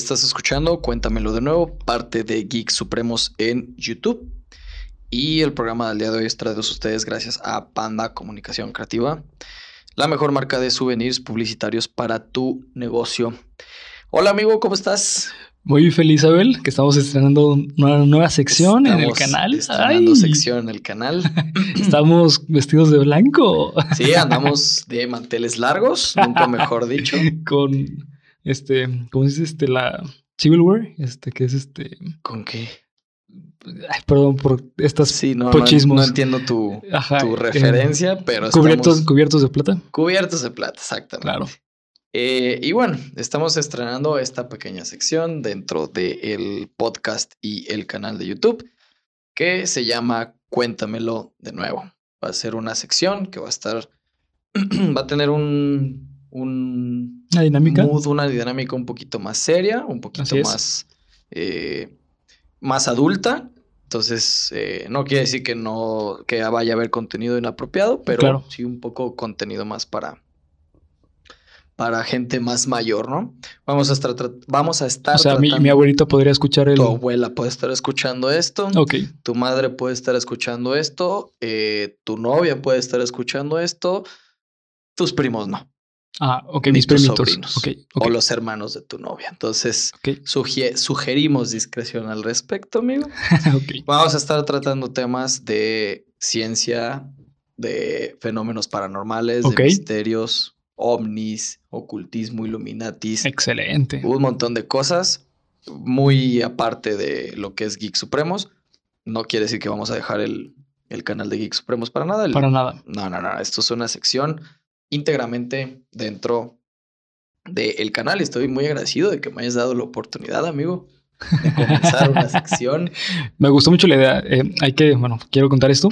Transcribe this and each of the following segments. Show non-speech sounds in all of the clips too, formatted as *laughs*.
Estás escuchando Cuéntamelo de nuevo, parte de Geek Supremos en YouTube. Y el programa del día de hoy es traído a ustedes gracias a Panda Comunicación Creativa, la mejor marca de souvenirs publicitarios para tu negocio. Hola amigo, ¿cómo estás? Muy feliz, Abel, que estamos estrenando una nueva sección en el canal. Estrenando sección en el canal. *laughs* estamos vestidos de blanco. Sí, andamos de manteles largos, nunca mejor dicho. *laughs* Con este, ¿cómo se dice? Este, la Civil War, este, que es este. ¿Con qué? Ay, perdón por estas sí, no, pochismos. No, entiendo tu, tu referencia, pero cubiertos, cubiertos de plata. Cubiertos de plata, exactamente. Claro. Eh, y bueno, estamos estrenando esta pequeña sección dentro del podcast y el canal de YouTube que se llama Cuéntamelo de nuevo. Va a ser una sección que va a estar, *clears throat* va a tener un, un una dinámica, una dinámica un poquito más seria, un poquito más, eh, más adulta. Entonces, eh, no quiere decir que no que vaya a haber contenido inapropiado, pero sí un poco contenido más para para gente más mayor, ¿no? Vamos a estar, vamos a estar. O sea, mi, mi, abuelito podría escuchar el. Tu abuela puede estar escuchando esto. Ok. Tu madre puede estar escuchando esto. Eh, tu novia puede estar escuchando esto. Tus primos no. Ah, ok, mis primitos. O los hermanos de tu novia. Entonces, sugerimos discreción al respecto, amigo. *laughs* okay. Vamos a estar tratando temas de ciencia, de fenómenos paranormales, de misterios, ovnis, ocultismo, illuminatis. Excelente. Un montón de cosas, muy aparte de lo que es Geek Supremos. No quiere decir que vamos a dejar el, canal de Geek Supremos para nada. para nada. No, no, no. Esto es una sección íntegramente dentro del canal. Estoy muy agradecido de que me hayas dado la oportunidad, amigo, de comenzar una *laughs* sección. Me gustó mucho la idea. Eh, hay que, bueno, quiero contar esto.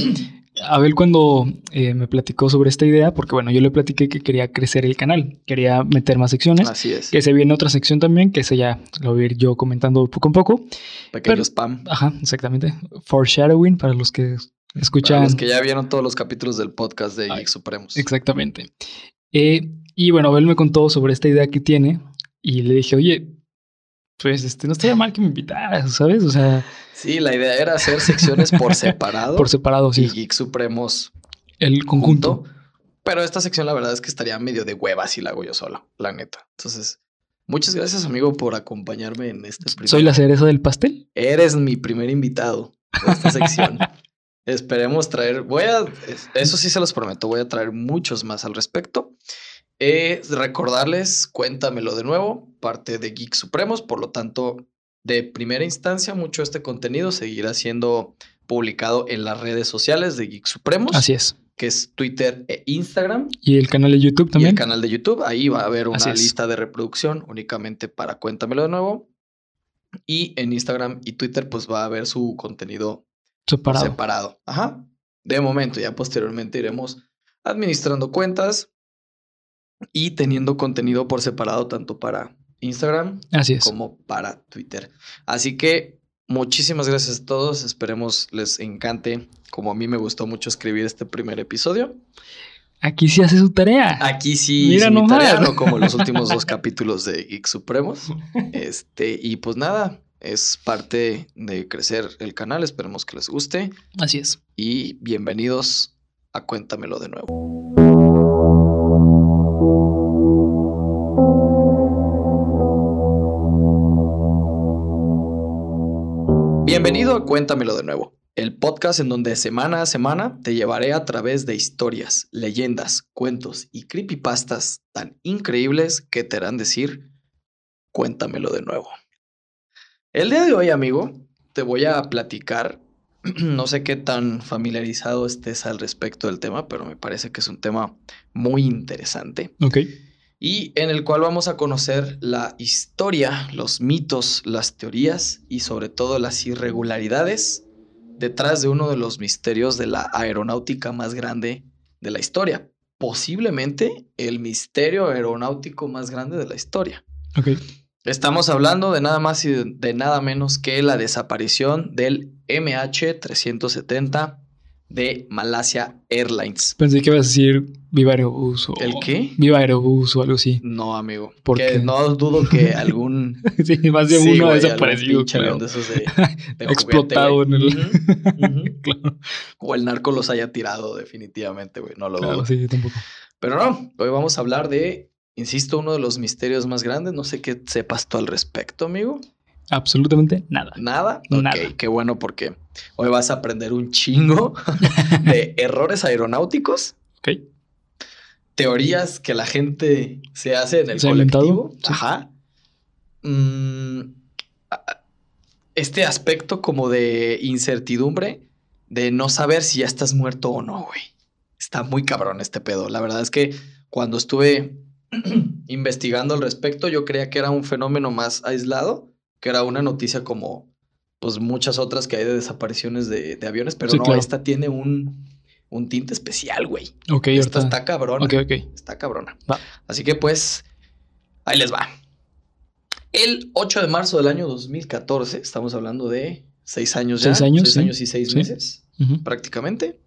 Abel cuando eh, me platicó sobre esta idea, porque bueno, yo le platiqué que quería crecer el canal, quería meter más secciones. Así es. Que se viene otra sección también, que esa ya lo voy a ir yo comentando poco a poco. Pequeño spam. Ajá, exactamente. Foreshadowing para los que escuchan. Los que ya vieron todos los capítulos del podcast de Geek Supremos. Exactamente. Eh, y bueno, Abel me contó sobre esta idea que tiene y le dije, oye, pues este, no estaría mal que me invitaras, ¿sabes? O sea. Sí, la idea era hacer secciones por *laughs* separado. por separado, sí. Y Geek Supremos. El conjunto. Pero esta sección, la verdad es que estaría medio de hueva si la hago yo solo, la neta. Entonces, muchas gracias, amigo, por acompañarme en este primer... ¿Soy la cereza del pastel? Eres mi primer invitado de esta sección. *laughs* Esperemos traer. Voy a. Eso sí se los prometo. Voy a traer muchos más al respecto. Eh, recordarles, cuéntamelo de nuevo, parte de Geek Supremos, por lo tanto, de primera instancia, mucho de este contenido seguirá siendo publicado en las redes sociales de Geek Supremos. Así es. Que es Twitter e Instagram. Y el canal de YouTube también. Y el canal de YouTube. Ahí va a haber una lista de reproducción únicamente para Cuéntamelo de nuevo. Y en Instagram y Twitter, pues va a haber su contenido separado. Separado. Ajá. De momento, ya posteriormente iremos administrando cuentas y teniendo contenido por separado tanto para Instagram como para Twitter. Así que muchísimas gracias a todos. Esperemos les encante, como a mí me gustó mucho escribir este primer episodio. Aquí sí hace su tarea. Aquí sí Mira no *laughs* como los últimos dos capítulos de Geek Supremos. *laughs* Este, y pues nada, es parte de crecer el canal. Esperemos que les guste. Así es. Y bienvenidos a Cuéntamelo de nuevo. Bienvenido a Cuéntamelo de nuevo, el podcast en donde semana a semana te llevaré a través de historias, leyendas, cuentos y creepypastas tan increíbles que te harán decir, cuéntamelo de nuevo. El día de hoy, amigo, te voy a platicar, *clears throat* no sé qué tan familiarizado estés al respecto del tema, pero me parece que es un tema muy interesante. Ok y en el cual vamos a conocer la historia, los mitos, las teorías y sobre todo las irregularidades detrás de uno de los misterios de la aeronáutica más grande de la historia. Posiblemente el misterio aeronáutico más grande de la historia. Okay. Estamos hablando de nada más y de nada menos que la desaparición del MH370 de Malasia Airlines. Pensé que ibas a decir Viva Aerobús o... ¿El qué? Viva Aerobús o algo así. No, amigo. Porque no dudo que algún *laughs* sí, más de Sí, uno ha güey, desaparecido. de esos de- de *laughs* Explotado en el-. *laughs* Claro, O el narco los haya tirado, definitivamente, güey. No lo claro, dudo. sí, yo tampoco. Pero no, hoy vamos a hablar de, insisto, uno de los misterios más grandes. No sé qué sepas tú al respecto, amigo. Absolutamente nada. Nada. Ok, Nada. qué bueno porque hoy vas a aprender un chingo *laughs* de errores aeronáuticos, Ok. teorías que la gente se hace en el colectivo. Sí. Ajá. Mm, este aspecto como de incertidumbre, de no saber si ya estás muerto o no, güey. Está muy cabrón este pedo. La verdad es que cuando estuve *clears throat* investigando al respecto, yo creía que era un fenómeno más aislado, que era una noticia como pues muchas otras que hay de desapariciones de, de aviones, pero Sí, no, claro. esta tiene un, un tinte especial, güey. Ok, Esta está cabrón. Ok, ok. Está cabrona. Va. Así que pues, ahí les va. El 8 de marzo del año 2014, estamos hablando de seis años ya. Seis años, Seis sí. años y seis Sí. meses, prácticamente.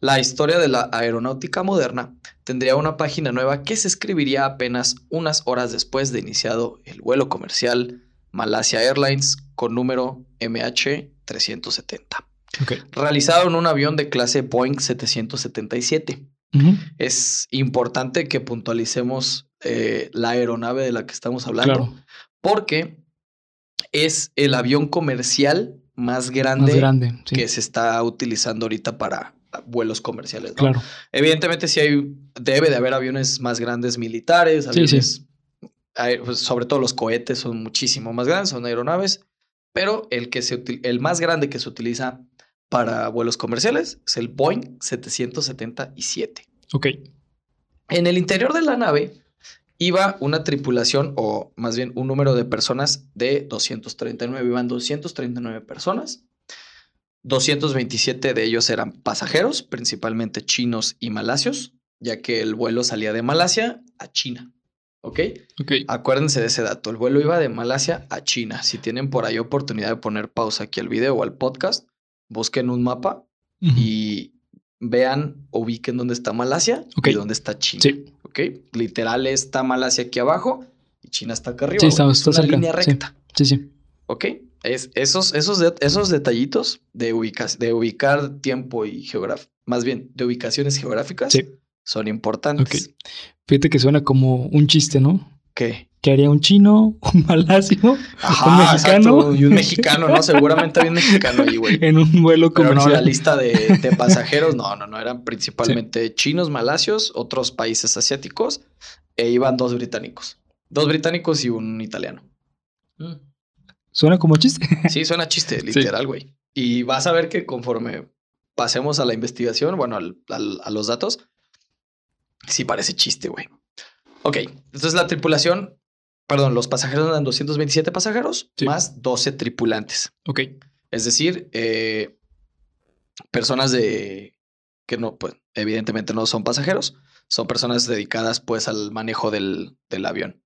La historia de la aeronáutica moderna tendría una página nueva que se escribiría apenas unas horas después de iniciado el vuelo comercial Malasia Airlines con número MH370, Ok. realizado en un avión de clase Boeing 777. Ujú. Es importante que puntualicemos eh, la aeronave de la que estamos hablando, Claro. porque es el avión comercial más grande, Más grande. Sí. que se está utilizando ahorita para vuelos comerciales. ¿no? Claro. Evidentemente, sí hay, debe de haber aviones más grandes militares, Sí, aviones, aer- pues, sobre todo los cohetes son muchísimo más grandes, son aeronaves, pero el, que se, el más grande que se utiliza para vuelos comerciales es el Boeing 777. Ok. En el interior de la nave iba una tripulación, o más bien un número de personas de 239. Iban 239 personas. 227 de ellos eran pasajeros, principalmente chinos y malasios, ya que el vuelo salía de Malasia a China. ¿Ok? Ok. Acuérdense de ese dato. El vuelo iba de Malasia a China. Si tienen por ahí oportunidad de poner pausa aquí al video o al podcast, busquen un mapa y vean, ubiquen dónde está Malasia y dónde está China. Sí. ¿Ok? Literal está Malasia aquí abajo y China está acá arriba. Sí, güey. está- es está una cerca, línea sí. recta. Sí, sí. ¿Ok? Es, esos, esos, de- esos detallitos de, ubicas, de ubicar tiempo y geografía, más bien de ubicaciones geográficas, Sí. son importantes. Fíjate que suena como un chiste, ¿no? ¿Qué? ¿Qué haría un chino, un malasio, Ajá, un mexicano exacto, y un mexicano, ¿no? Seguramente había un mexicano ahí, güey. *laughs* en un vuelo Pero no, la lista de, de pasajeros, no, no, no, eran principalmente chinos, malasios, otros países asiáticos, e iban dos británicos. Dos británicos y un italiano. Mm. Suena como chiste. Sí, suena chiste, *laughs* literal, güey. Y vas a ver que conforme pasemos a la investigación, bueno, al- al- a los datos, sí parece chiste, güey. Ok, entonces la tripulación, perdón, los pasajeros eran 227 pasajeros Sí. más 12 tripulantes. ok. Es decir, eh, personas de que no, pues, evidentemente no son pasajeros, son personas dedicadas pues al manejo del, del avión.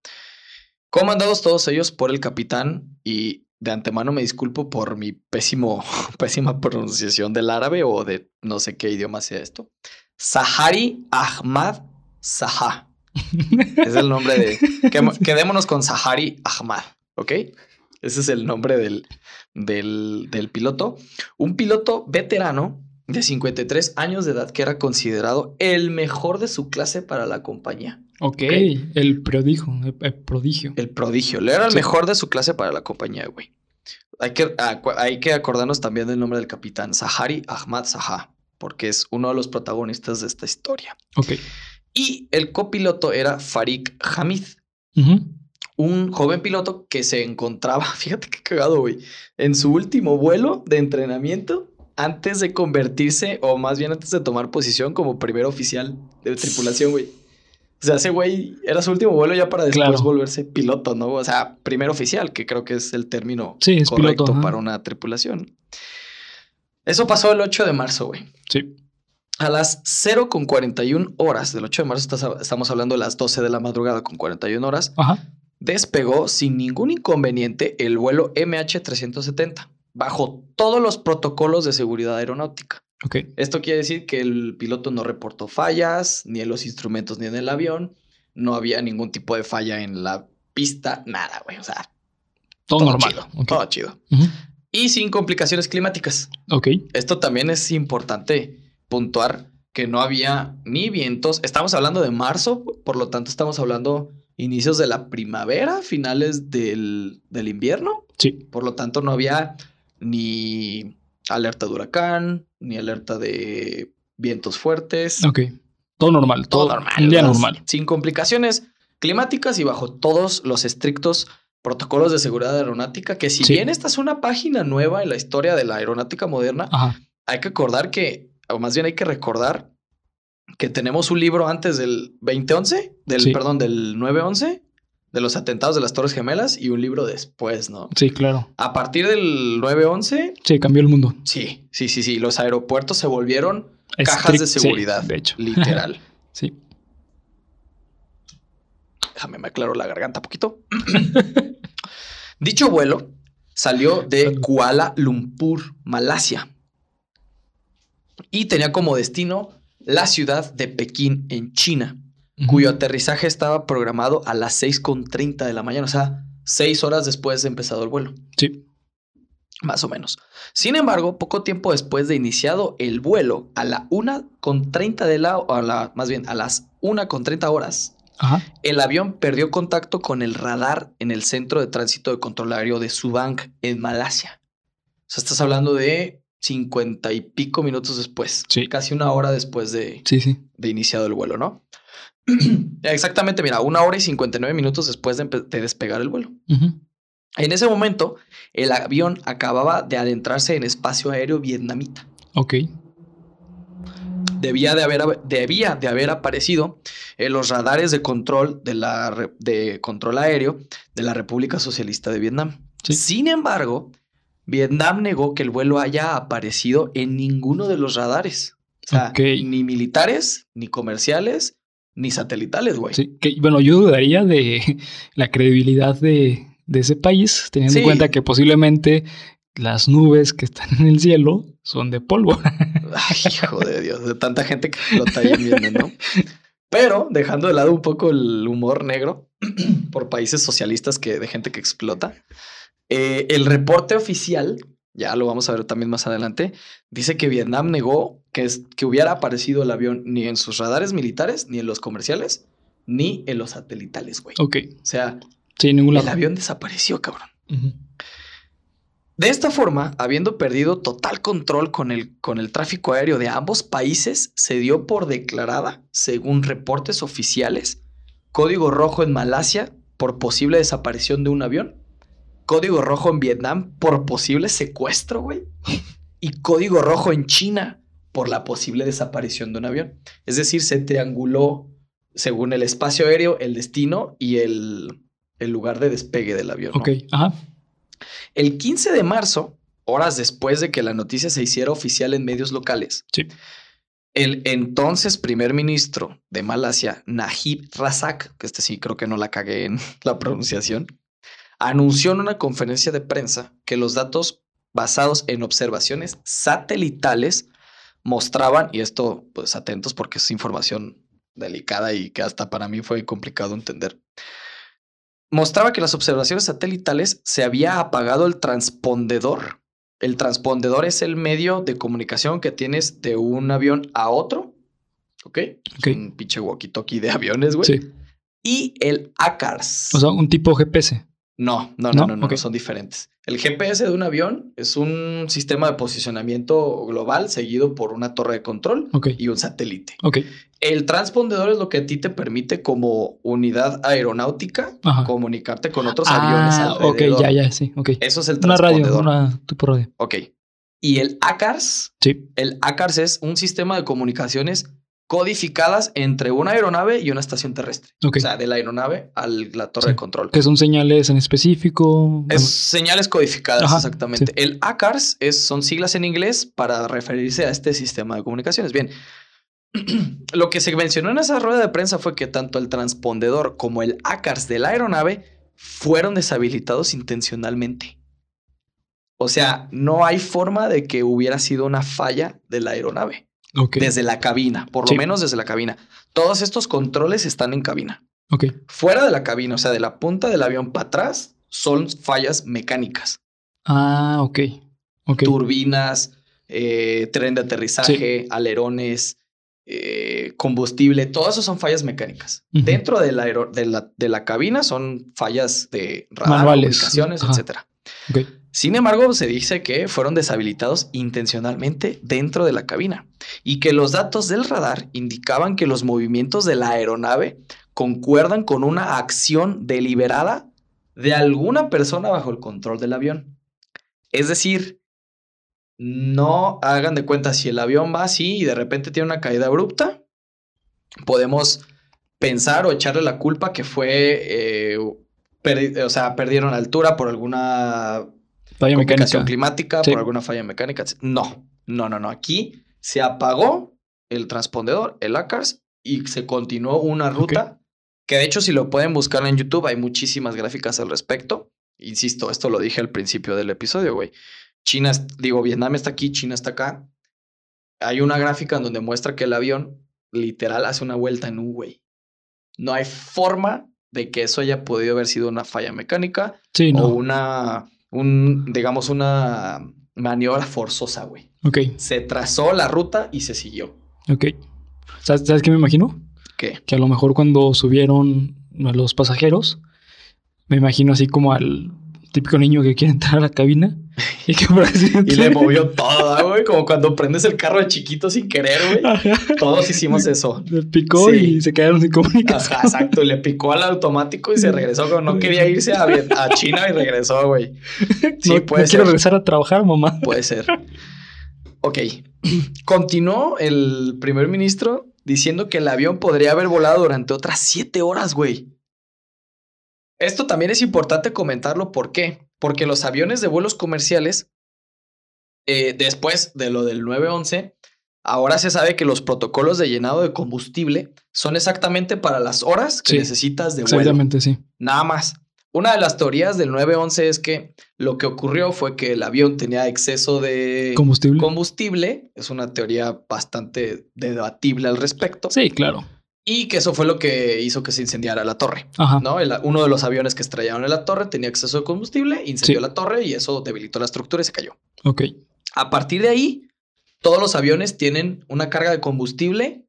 Comandados todos ellos por el capitán y de antemano me disculpo por mi pésimo, *laughs* pésima pronunciación del árabe o de no sé qué idioma sea esto. Sahari Ahmad Saha. Es el nombre de... *laughs* Quedémonos con Sahari Ahmad, ¿ok? Ese es el nombre del, del, del piloto. Un piloto veterano de 53 años de edad que era considerado el mejor de su clase para la compañía. ok. El prodigio. El, el prodigio. El prodigio. Le era el Sí. mejor de su clase para la compañía, güey. Hay que, acu- hay que acordarnos también del nombre del capitán, Sahari Ahmad Saha, porque es uno de los protagonistas de esta historia. Ok. Y el copiloto era Farik Hamid, un joven piloto que se encontraba, *laughs* fíjate qué cagado, güey, en su último vuelo de entrenamiento antes de convertirse, o más bien antes de tomar posición como primer oficial de tripulación, güey. O sea, ese güey era su último vuelo ya para después Claro. volverse piloto, ¿no? O sea, primer oficial, que creo que es el término Sí, es correcto piloto. para una tripulación. Eso pasó el 8 de marzo, güey. Sí. A las 0 con 41 horas del 8 de marzo, estamos hablando de las 12 de la madrugada con 41 horas, Ajá. despegó sin ningún inconveniente el vuelo MH370, bajo todos los protocolos de seguridad aeronáutica. Ok. Esto quiere decir que el piloto no reportó fallas, ni en los instrumentos, ni en el avión. No había ningún tipo de falla en la pista, nada, güey. O sea, Todo, normal. chido. Todo chido. Y sin complicaciones climáticas. Ok. Esto también es importante puntuar que no había ni vientos. Estamos hablando de marzo, por lo tanto estamos hablando inicios de la primavera, finales del, del invierno. Sí. Por lo tanto no había ni alerta de huracán, ni alerta de vientos fuertes. Ok. Todo normal. Todo Todo, normal. Un día normal. Sin complicaciones climáticas y bajo todos los estrictos protocolos de seguridad aeronáutica, que si Sí. bien esta es una página nueva en la historia de la aeronáutica moderna, Ajá. hay que acordar que, o más bien hay que recordar que tenemos un libro antes del 2011, del, Sí. perdón, del 911, de los atentados de las Torres Gemelas y un libro después, ¿no? Sí, claro. A partir del 911, Sí, cambió el mundo. sí, sí, sí, sí, los aeropuertos se volvieron cajas de sí, seguridad, de hecho. literal. *laughs* Sí. Déjame me aclaro la garganta poquito. Dicho vuelo salió de. Kuala Lumpur, Malasia. Y tenía como destino la ciudad de Pekín en China, Cuyo aterrizaje estaba programado a las 6.30 de la mañana, o sea, seis horas después de empezado el vuelo, Sí. más o menos. Sin embargo, poco tiempo después de iniciado el vuelo, a la 1.30 de la, o a la, más bien, a las 1.30 horas, Ajá. el avión perdió contacto con el radar en el centro de tránsito de control aéreo de Subang, en Malasia. O sea, estás hablando de 50 y pico minutos después. Sí. Casi una hora después de, Sí, sí. de iniciado el vuelo, ¿no? *clears throat* Exactamente, mira, una hora y 59 minutos después de, despegar el vuelo. En ese momento, el avión acababa de adentrarse en espacio aéreo vietnamita. Ok. debía de haber, debía de haber aparecido en los radares de control de, la, de control aéreo de la República Socialista de Vietnam. Sí. Sin embargo, Vietnam negó que el vuelo haya aparecido en ninguno de los radares. O sea, ni militares, ni comerciales, ni satelitales, güey. Sí, que, bueno, yo dudaría de *laughs* la credibilidad de, de ese país, teniendo Sí. en cuenta que posiblemente las nubes que están en el cielo son de polvo. *laughs* Ay, hijo de Dios, de tanta gente que explota ahí en Vietnam, ¿no? Pero dejando de lado un poco el humor negro *clears throat* por países socialistas que de gente que explota, eh, el reporte oficial, ya lo vamos a ver también más adelante, dice que Vietnam negó que, es- que hubiera aparecido el avión ni en sus radares militares, ni en los comerciales, ni en los satelitales, güey. ok. O sea, Sí, ningún el avión desapareció, cabrón. De esta forma, habiendo perdido total control con el, con el tráfico aéreo de ambos países, se dio por declarada, según reportes oficiales, código rojo en Malasia por posible desaparición de un avión, código rojo en Vietnam por posible secuestro, güey, y código rojo en China por la posible desaparición de un avión. Es decir, se trianguló, según el espacio aéreo, el destino y el, el lugar de despegue del avión. ¿no? Ok, ajá. El 15 de marzo, horas después de que la noticia se hiciera oficial en medios locales, Sí. el entonces primer ministro de Malasia, Najib Razak, que este sí creo que no la cagué en *laughs* la pronunciación, anunció en una conferencia de prensa que los datos basados en observaciones satelitales mostraban, y esto pues atentos porque es información delicada y que hasta para mí fue complicado entender, mostraba que las observaciones satelitales se había apagado el transpondedor. El transpondedor es el medio de comunicación que tienes de un avión a otro. ¿Ok? Es Ok. Un pinche walkie-talkie de aviones, güey. Sí. Y el ACARS. O sea, un tipo GPS. No, no, no, ¿No? no, no, Ok. son diferentes. El GPS de un avión es un sistema de posicionamiento global seguido por una torre de control Ok. y un satélite. Ok. El transpondedor es lo que a ti te permite como unidad aeronáutica Ajá. comunicarte con otros aviones Ah, ok, alrededor. ya, ya, sí. Ok. Eso es el Una radio, transpondedor. una tipo radio. Ok. Y el ACARS, Sí. el ACARS es un sistema de comunicaciones codificadas entre una aeronave y una estación terrestre. O sea, de la aeronave a la torre Sí. de control. Que son señales en específico. Es señales codificadas, Ajá, exactamente. sí. El ACARS es, son siglas en inglés para referirse a este sistema de comunicaciones. Bien, *clears throat* lo que se mencionó en esa rueda de prensa fue que tanto el transpondedor como el ACARS de la aeronave fueron deshabilitados intencionalmente. O sea, no hay forma de que hubiera sido una falla de la aeronave Desde la cabina, por lo menos desde la cabina. Todos estos controles están en cabina. Ok. Fuera de la cabina, o sea, de la punta del avión para atrás, son fallas mecánicas. Ah, ok. okay. Turbinas, eh, tren de aterrizaje, alerones, eh, combustible, todo eso son fallas mecánicas. Dentro de la, de, la, de la cabina son fallas de radar, Manuales. comunicaciones, Ajá. etcétera. Sin embargo, se dice que fueron deshabilitados intencionalmente dentro de la cabina y que los datos del radar indicaban que los movimientos de la aeronave concuerdan con una acción deliberada de alguna persona bajo el control del avión. Es decir, no hagan de cuenta si el avión va así y de repente tiene una caída abrupta, podemos pensar o echarle la culpa que fue, eh, perdi- o sea, perdieron altura por alguna Falla mecánica. climática, Sí. por alguna falla mecánica. No, no, no, no. Aquí se apagó el transpondedor, el ACARS, y se continuó una ruta que de hecho si lo pueden buscar en YouTube hay muchísimas gráficas al respecto. Insisto, esto lo dije al principio del episodio, güey. China, digo, Vietnam está aquí, China está acá. Hay una gráfica en donde muestra que el avión literal hace una vuelta en U, güey. No hay forma de que eso haya podido haber sido una falla mecánica Sí, o no. una, un, digamos, una maniobra forzosa, güey. Ok, Se trazó la ruta y se siguió. ok. ¿Sabes, ¿Sabes qué me imagino? ¿Qué? Que a lo mejor cuando subieron a los pasajeros, me imagino así como al típico niño que quiere entrar a la cabina y que por. *laughs* Y le movió toda, güey, como cuando prendes el carro de chiquito sin querer, güey. Todos hicimos eso. Le picó Sí. y se quedaron sin comunicación. Ajá, exacto. Le picó al automático y se *laughs* regresó. Como no quería irse a, China y regresó, güey. Sí, no, puede no quiero ser. regresar a trabajar, mamá. Puede ser. Ok. Continuó el primer ministro diciendo que el avión podría haber volado durante otras siete horas, güey. Esto también es importante comentarlo. ¿Por qué? Porque los aviones de vuelos comerciales, eh, después de lo del 911, ahora se sabe que los protocolos de llenado de combustible son exactamente para las horas que Sí, necesitas de vuelo. Exactamente, sí. Nada más. Una de las teorías del 911 es que lo que ocurrió fue que el avión tenía exceso de Combustible. combustible. Es una teoría bastante debatible al respecto. sí, claro. Y que eso fue lo que hizo que se incendiara la torre. Ajá. ¿no? El- uno de los aviones que estrellaron en la torre tenía exceso de combustible, incendió Sí. la torre y eso debilitó la estructura y se cayó. Ok. A partir de ahí, todos los aviones tienen una carga de combustible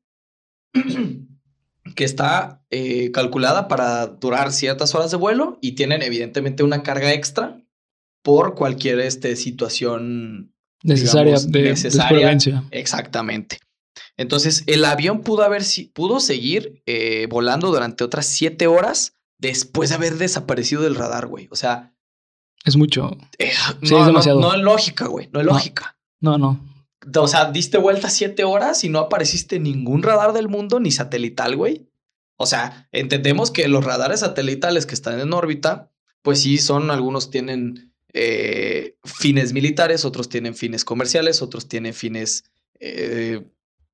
*clears throat* que está eh, calculada para durar ciertas horas de vuelo y tienen evidentemente una carga extra por cualquier este, situación Necesaria digamos, de, necesaria. exactamente. Entonces, el avión pudo haber pudo seguir eh, volando durante otras siete horas después de haber desaparecido del radar, güey. O sea, Es mucho. eh, Sí, no, es no- demasiado. no es lógica, güey. No es lógica. No, no. O sea, diste vuelta siete horas y no apareciste en ningún radar del mundo, ni satelital, güey. O sea, entendemos que los radares satelitales que están en órbita, pues sí, son, algunos tienen eh, fines militares, otros tienen fines comerciales, otros tienen fines, eh,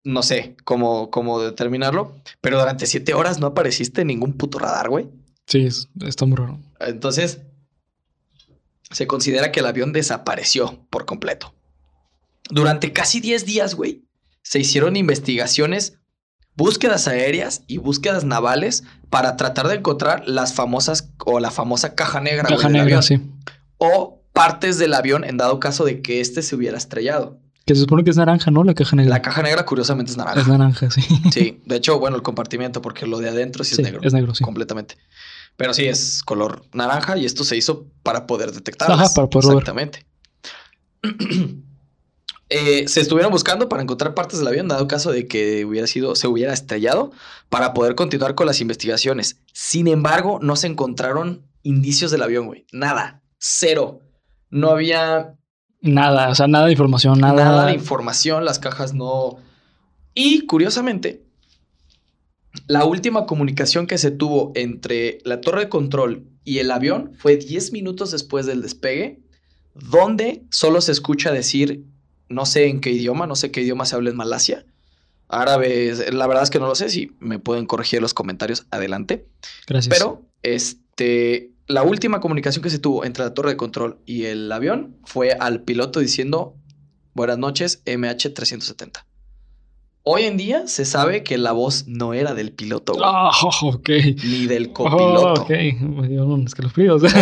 no sé cómo, cómo determinarlo, pero durante siete horas no apareciste en ningún puto radar, güey. Sí, es- está muy raro. Entonces, se considera que el avión desapareció por completo. Durante casi 10 días, güey, se hicieron investigaciones, búsquedas aéreas y búsquedas navales para tratar de encontrar las famosas o la famosa caja negra, Caja negra, sí. o partes del avión en dado caso de que este se hubiera estrellado. Que se supone que es naranja, ¿no? La caja negra. La caja negra curiosamente es naranja. Es naranja, sí. *laughs* Sí, de hecho, bueno, el compartimiento porque lo de adentro sí, Sí, es negro. es negro, sí. completamente. Pero sí, es color naranja y esto se hizo para poder detectarlas. Ajá, para poderlo ver. Exactamente. *clears throat* Eh, se estuvieron buscando para encontrar partes del avión, dado caso de que hubiera sido, se hubiera estrellado, para poder continuar con las investigaciones. Sin embargo, no se encontraron indicios del avión, güey. Nada. Cero. No había Nada, o sea, nada de información, nada. nada de información, las cajas no. Y curiosamente, la última comunicación que se tuvo entre la torre de control y el avión fue 10 minutos después del despegue, donde solo se escucha decir, no sé en qué idioma, no sé qué idioma se habla en Malasia. Árabe, la verdad es que no lo sé, si me pueden corregir los comentarios, adelante. Gracias. Pero, este, la última comunicación que se tuvo entre la torre de control y el avión fue al piloto diciendo buenas noches, MH370. Hoy en día se sabe que la voz no era del piloto, güey. Ah. *laughs* Ni del Oh, copiloto. Me.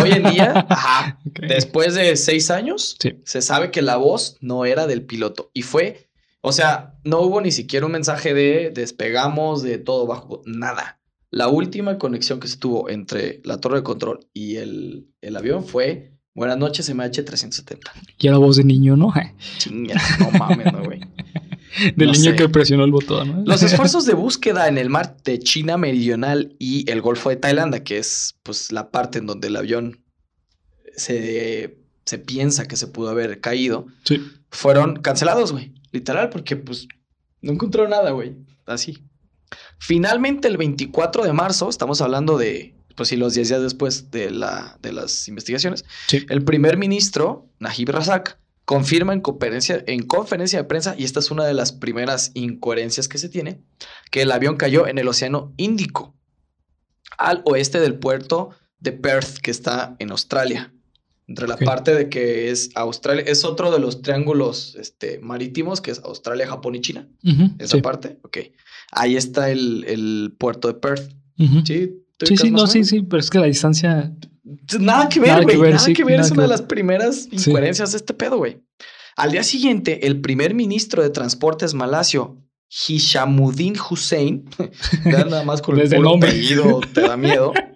Hoy en día, *laughs* ajá, después de seis años, Sí. se sabe que la voz no era del piloto. Y fue, o sea, no hubo ni siquiera un mensaje de despegamos, de todo bajo, nada. La última conexión que se tuvo entre la torre de control y el, el avión fue Buenas noches, MH370. Y era voz de niño, ¿no? *laughs* Chinga, no mames, no, güey. *laughs* Del No niño sé. que presionó el botón, ¿no? Los *laughs* esfuerzos de búsqueda en el mar de China Meridional y el Golfo de Tailandia, que es pues la parte en donde el avión se, se piensa que se pudo haber caído, Sí. fueron cancelados, güey. Literal, porque pues no encontró nada, güey. Así. Finalmente, el 24 de marzo, estamos hablando de, pues sí, los 10 días después de, la, de las investigaciones, Sí. el primer ministro, Najib Razak, confirma en conferencia, en conferencia de prensa, y esta es una de las primeras incoherencias que se tiene, que el avión cayó en el Océano Índico, al oeste del puerto de Perth, que está en Australia. Entre la parte de que es Australia, es otro de los triángulos este, marítimos, que es Australia, Japón y China. Esa sí. parte, ok. Ahí está el, el puerto de Perth. Sí, ¿Te Sí, no, sí, sí, pero es que la distancia. Nada que ver, güey. Nada sí, que ver. Es una de las primeras incoherencias de este pedo, güey. Al día siguiente, el primer ministro de Transportes malasio, Hishamuddin Hussein, *laughs* nada más con *laughs* el Desde el puro nombre. apellido te da miedo, *laughs*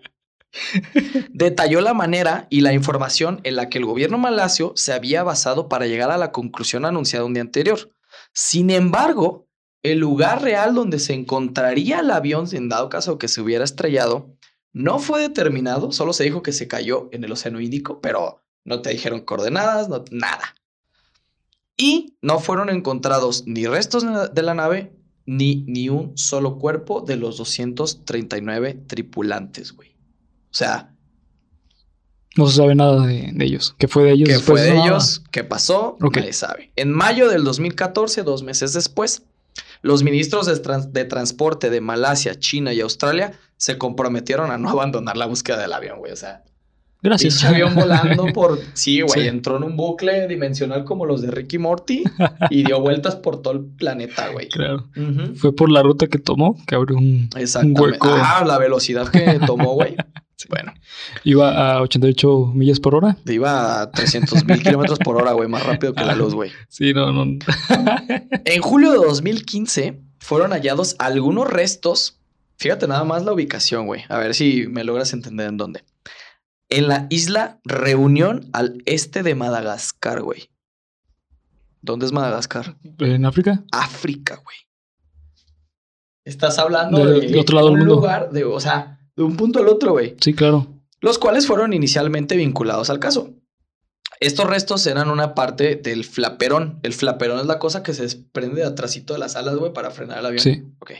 detalló la manera y la información en la que el gobierno malasio se había basado para llegar a la conclusión anunciada un día anterior. Sin embargo, el lugar real donde se encontraría el avión en dado caso que se hubiera estrellado no fue determinado, solo se dijo que se cayó en el Océano Índico, pero no te dijeron coordenadas, nada. Y no fueron encontrados ni restos de la- de la nave, ni, ni un solo cuerpo de los 239 tripulantes, güey. O sea, No se sabe nada de, de ellos. ¿Qué fue de ellos? ¿qué fue de Nada. ellos? ¿Qué pasó? Nadie sabe. En mayo del 2014, dos meses después, los ministros de, trans- de transporte de Malasia, China y Australia se comprometieron a no *laughs* abandonar la búsqueda del avión, güey. O sea, Gracias. Avión *laughs* volando por. Sí, güey. Sí. Entró en un bucle dimensional como los de Ricky Morty y dio vueltas por todo el planeta, güey. Claro. Fue por la ruta que tomó que abrió un, un Exactamente. hueco. Ah, la velocidad que tomó, güey. Bueno, Iba a 88 millas por hora. iba a 300 mil kilómetros por hora, güey. Más rápido que la luz, güey. Sí, no, no. *laughs* En julio de 2015 fueron hallados algunos restos. Fíjate nada más la ubicación, güey. A ver si me logras entender en dónde. En la isla Reunión al este de Madagascar, güey. ¿Dónde es Madagascar? ¿En África? África, güey. Estás hablando Del- de del otro lado un del mundo. lugar, de, o sea, de un punto al otro, güey. Sí, claro. Los cuales fueron inicialmente vinculados al caso. Estos restos eran una parte del flaperón. El flaperón es la cosa que se desprende de atrásito de las alas, güey, para frenar el avión. Sí. Ok.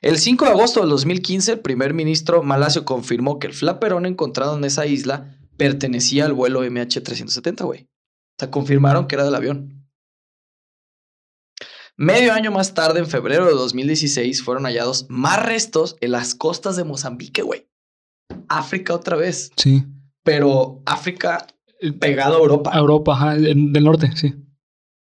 El 5 de agosto del 2015, el primer ministro malasio confirmó que el flaperón encontrado en esa isla pertenecía al vuelo MH370, güey. O sea, confirmaron que era del avión. Medio año más tarde, en febrero de 2016, fueron hallados más restos en las costas de Mozambique, güey. África otra vez, Sí. pero África Eh, pegado a Europa. a Europa, ajá, del norte, sí.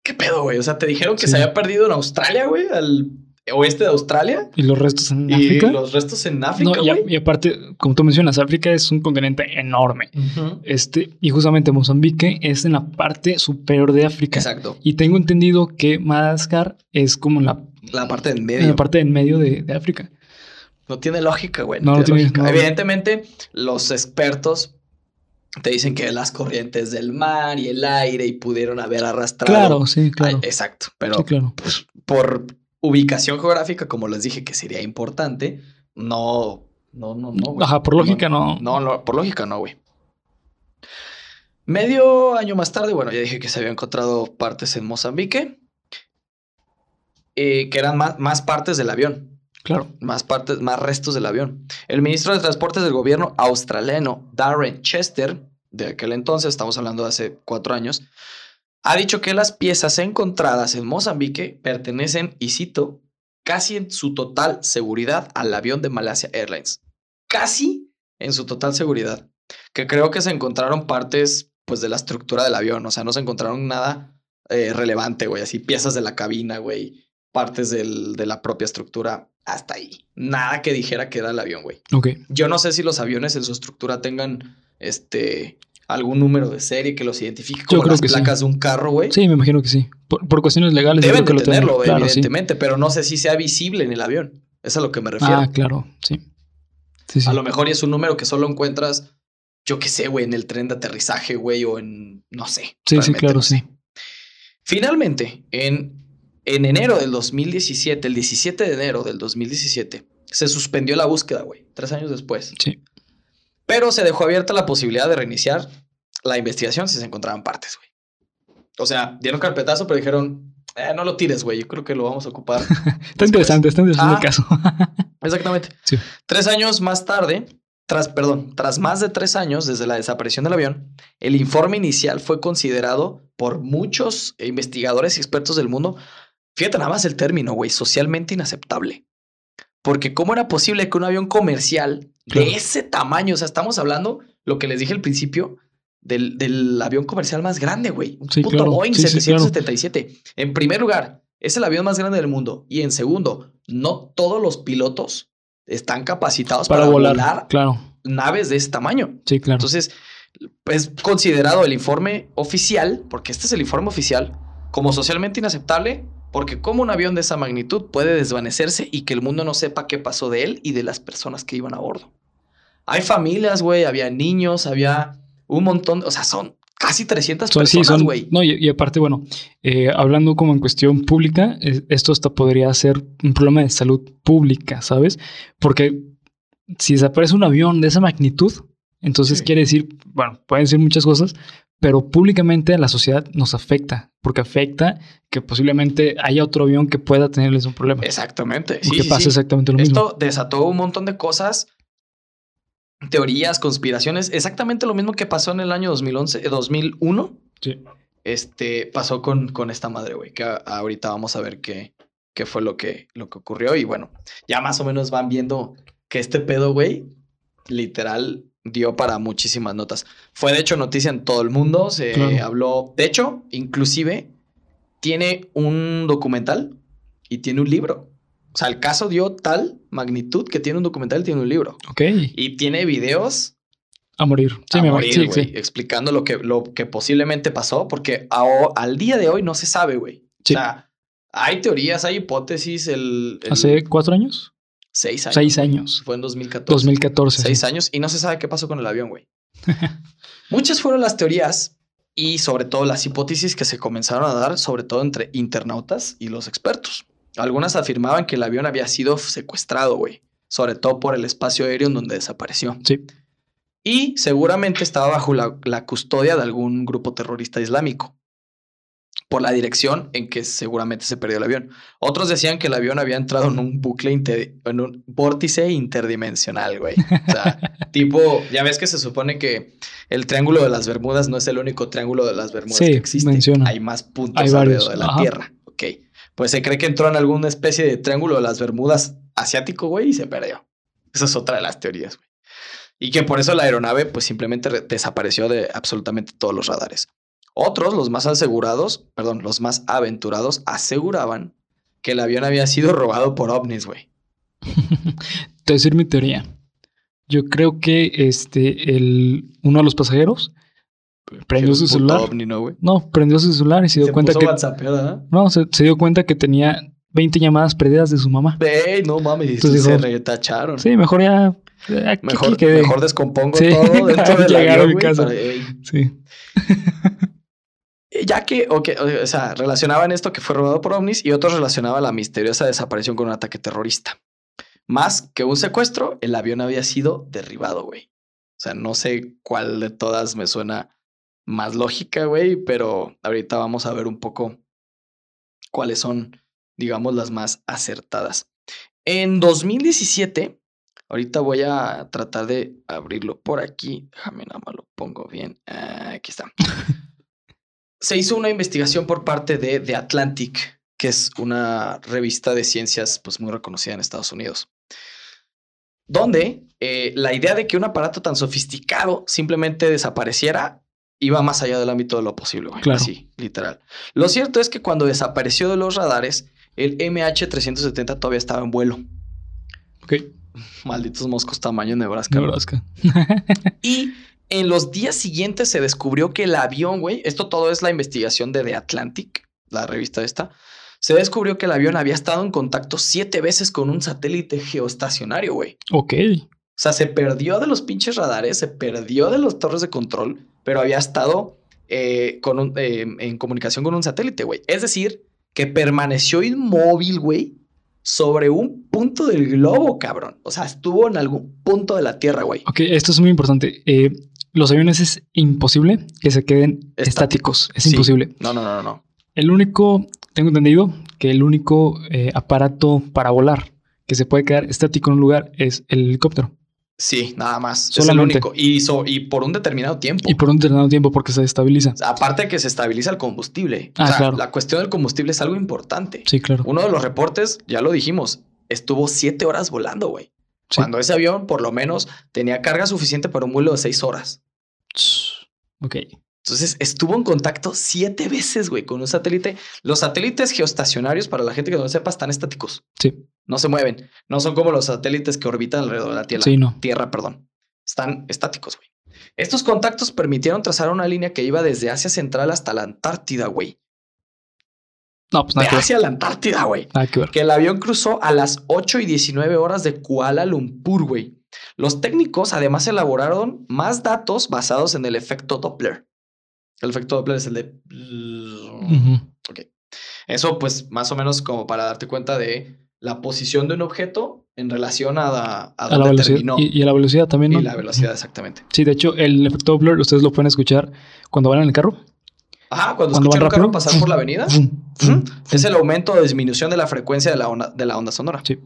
¿Qué pedo, güey? O sea, te dijeron que Sí. se había perdido en Australia, güey, al oeste de Australia. Y los restos en Y África. los restos en África, No, y, a- y aparte, como tú mencionas, África es un continente enorme. Ujú. Este, y justamente Mozambique es en la parte superior de África. Exacto. Y tengo entendido que Madagascar es como en la, La parte en en medio. la parte en medio de, de África. No tiene lógica, güey. No, no tiene- lógica. no. Evidentemente, los expertos te dicen que las corrientes del mar y el aire y pudieron haber arrastrado. Claro, sí, claro. Ay, exacto. Pero sí, claro. pues, por ubicación geográfica, como les dije que sería importante, no, no, no, no. güey. Ajá, por lógica no. No, no, por lógica no, güey. Medio año más tarde, bueno, ya dije que se habían encontrado partes en Mozambique, eh, que eran más, más partes del avión, Claro. más partes, más restos del avión. El ministro de Transportes del gobierno australiano, Darren Chester, de aquel entonces, estamos hablando de hace cuatro años, ha dicho que las piezas encontradas en Mozambique pertenecen, y cito, casi en su total seguridad al avión de Malasia Airlines. Casi en su total seguridad. Que creo que se encontraron partes, pues, de la estructura del avión. O sea, no se encontraron nada eh, relevante, güey. Así piezas de la cabina, güey. partes del- de la propia estructura hasta ahí. Nada que dijera que era el avión, güey. Ok. Yo no sé si los aviones en su estructura tengan este algún número de serie que los identifique como las sí. placas de un carro, güey. Sí, me imagino que sí. Por, por cuestiones legales. Deben de que lo tenerlo, sí. evidentemente, pero no sé si sea visible en el avión. Es a lo que me refiero. Ah, claro, sí. A lo mejor es un número que solo encuentras, yo qué sé, güey, en el tren de aterrizaje, güey, o en, no sé. Sí, sí, claro, no sé. sí. Finalmente, en, en enero del 2017, el 17 de enero del 2017, se suspendió la búsqueda, güey, tres años después. Sí. Pero se dejó abierta la posibilidad de reiniciar la investigación si se encontraban partes, güey. O sea, dieron carpetazo, pero dijeron, "Eh, no lo tires, güey, yo creo que lo vamos a ocupar. *laughs* Está interesante, está interesante Ah. el caso. *laughs* Exactamente. Sí. Tres años más tarde, tras, perdón, tras más de tres años desde la desaparición del avión, el informe inicial fue considerado por muchos investigadores y expertos del mundo, fíjate nada más el término, güey, socialmente inaceptable. Porque cómo era posible que un avión comercial *laughs* Claro. de ese tamaño, o sea, estamos hablando, lo que les dije al principio, del, del avión comercial más grande, güey. Un Sí, puto claro. Boeing Sí, sí, claro. 777. En primer lugar, es el avión más grande del mundo. Y en segundo, no todos los pilotos están capacitados para, Para volar. volar Claro. naves de ese tamaño. Sí, claro. Entonces, es considerado el informe oficial, porque este es el informe oficial, como socialmente inaceptable, porque como un avión de esa magnitud puede desvanecerse y que el mundo no sepa qué pasó de él y de las personas que iban a bordo. Hay familias, güey, había niños, había un montón, o sea, son casi 300 Son- sí, personas, son- güey. No, y, y aparte, bueno, eh, hablando como en cuestión pública, es- esto hasta podría ser un problema de salud pública, ¿sabes? Porque si desaparece un avión de esa magnitud, entonces Sí. quiere decir, bueno, pueden decir muchas cosas, pero públicamente a la sociedad nos afecta, porque afecta que posiblemente haya otro avión que pueda tenerles un problema. Exactamente. Sí, sí, pasa sí. exactamente lo mismo. Esto desató un montón de cosas, teorías, conspiraciones, exactamente lo mismo que pasó en el año 2011, eh, 2001. Sí. Este pasó con, con esta madre, güey, que a- ahorita vamos a ver qué, qué fue lo que, lo que ocurrió. Y bueno, ya más o menos van viendo que este pedo, güey, literal dio para muchísimas notas. Fue de hecho noticia en todo el mundo, se Claro. habló, de hecho, inclusive tiene un documental y tiene un libro. O sea, el caso dio tal magnitud que tiene un documental y tiene un libro. Ok, Y tiene videos a morir. Sí, a me morir. Sí, güey, explicando lo que, lo que posiblemente pasó, porque a- al día de hoy no se sabe, güey. Sí. O sea, hay teorías, hay hipótesis, el, el- ¿Hace cuatro años? seis años. Seis años. Fue en 2014. 2014. Seis sí. años y no se sabe qué pasó con el avión, güey. *laughs* Muchas fueron las teorías y sobre todo las hipótesis que se comenzaron a dar, sobre todo entre internautas y los expertos. Algunas afirmaban que el avión había sido secuestrado, güey, sobre todo por el espacio aéreo en donde desapareció. Sí. Y seguramente estaba bajo la, la custodia de algún grupo terrorista islámico, por la dirección en que seguramente se perdió el avión. Otros decían que el avión había entrado en un bucle, inter- en un vórtice interdimensional, güey. O sea, *laughs* tipo, ya ves que se supone que el triángulo de las Bermudas no es el único triángulo de las Bermudas Sí, que existe. menciona. Hay más puntos Hay alrededor de la ajá. Tierra. Ok. Pues se cree que entró en alguna especie de triángulo de las Bermudas asiático, güey, y se perdió. Esa es otra de las teorías, güey. Y que por eso la aeronave, pues simplemente re- desapareció de absolutamente todos los radares. Otros, los más asegurados, perdón, los más aventurados, aseguraban que el avión había sido robado por ovnis, güey. *laughs* Te voy a decir mi teoría. Yo creo que este, el, uno de los pasajeros prendió su celular. ovni, ¿no, prendió su celular y se dio Se cuenta puso que. No, se, se dio cuenta que tenía 20 llamadas perdidas de su mamá. Ey, no mames, Entonces se dijo, retacharon. Sí, mejor ya. Aquí Mejor, descompongo Sí, todo *laughs* dentro del llegar a avión, mi güey, casa. para- ey. Sí. Eh, Ya que, ok, o sea, relacionaban esto que fue robado por ovnis y otros relacionaban la misteriosa desaparición con un ataque terrorista. Más que un secuestro, el avión había sido derribado, güey. O sea, no sé cuál de todas me suena más lógica, güey, pero ahorita vamos a ver un poco cuáles son, digamos, las más acertadas. En 2017, ahorita voy a tratar de abrirlo por aquí. Déjame nada más lo pongo bien. Ah, aquí está *laughs* se hizo una investigación por parte de The Atlantic, que es una revista de ciencias pues, muy reconocida en Estados Unidos, donde eh, la idea de que un aparato tan sofisticado simplemente desapareciera iba más allá del ámbito de lo posible, güey. Claro. Así, literal. Lo cierto es que cuando desapareció de los radares, el MH370 todavía estaba en vuelo. Ok. Malditos moscos tamaño Nebraska. Nebraska. Y en los días siguientes se descubrió que el avión, güey, esto todo es la investigación de The Atlantic, la revista esta, se descubrió que el avión había estado en contacto siete veces con un satélite geoestacionario, güey. Ok. O sea, se perdió de los pinches radares, se perdió de los torres de control, pero había estado eh, con un- eh, en comunicación con un satélite, güey. Es decir, que permaneció inmóvil, güey, sobre un punto del globo, cabrón. O sea, estuvo en algún punto de la Tierra, güey. Ok, esto es muy importante. Eh, los aviones es imposible que se queden Estáticos. estáticos. Es Sí. imposible. No, no, no, no. El único, tengo entendido que el único aparato para volar que se puede quedar estático en un lugar es el helicóptero. Sí, nada más. Solamente. Es el único. Y, so- y por un determinado tiempo. Y por un determinado tiempo porque se estabiliza. Aparte de que se estabiliza el combustible. Ah, o sea, claro. La cuestión del combustible es algo importante. Sí, claro. Uno de los reportes, ya lo dijimos, estuvo siete horas volando, güey. Sí. Cuando ese avión, por lo menos, tenía carga suficiente para un vuelo de seis horas. Ok. Entonces, estuvo en contacto siete veces, güey, con un satélite. Los satélites geoestacionarios, para la gente que no lo sepa, están estáticos. Sí. No se mueven. No son como los satélites que orbitan alrededor de la Tierra. Sí, no. Tierra, perdón. Están estáticos, güey. Estos contactos permitieron trazar una línea que iba desde Asia Central hasta la Antártida, güey. No, pues De nada que ver. Asia a la Antártida, güey. Nada que ver. Que el avión cruzó a las 8 y 19 horas de Kuala Lumpur, güey. Los técnicos además elaboraron más datos basados en el efecto Doppler. El efecto Doppler es el de... Ujú. Eso, pues, más o menos como para darte cuenta de la posición de un objeto en relación a, a, A la velocidad. terminó. Y, y a la velocidad también, ¿no? Y la velocidad, exactamente. Sí, de hecho, el efecto Doppler ustedes lo pueden escuchar cuando van en el carro. Ajá, cuando, Cuando escuchan un carro pasar por la avenida, es el aumento o disminución de la frecuencia de la onda, de la onda sonora. Sí.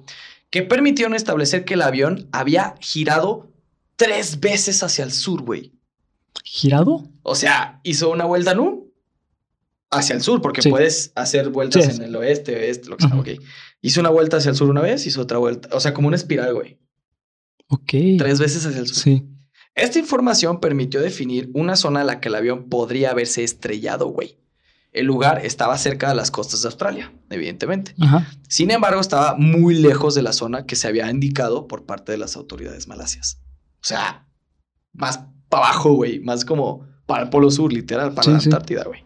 Que permitieron establecer que el avión había girado tres veces hacia el sur, güey. ¿Girado? O sea, hizo una vuelta, ¿no? Hacia el sur, porque Sí. puedes hacer vueltas Sí. en el oeste, oeste, lo que sea, ok. Hizo una vuelta hacia el sur una vez, hizo otra vuelta. O sea, como una espiral, güey. Ok. Tres veces hacia el sur. Sí. Esta información permitió definir una zona en la que el avión podría haberse estrellado, güey. El lugar estaba cerca de las costas de Australia, evidentemente. Ajá. Sin embargo, estaba muy lejos de la zona que se había indicado por parte de las autoridades malasias. O sea, más para abajo, güey. Más como para el Polo Sur, literal, para Sí, la. Antártida, güey.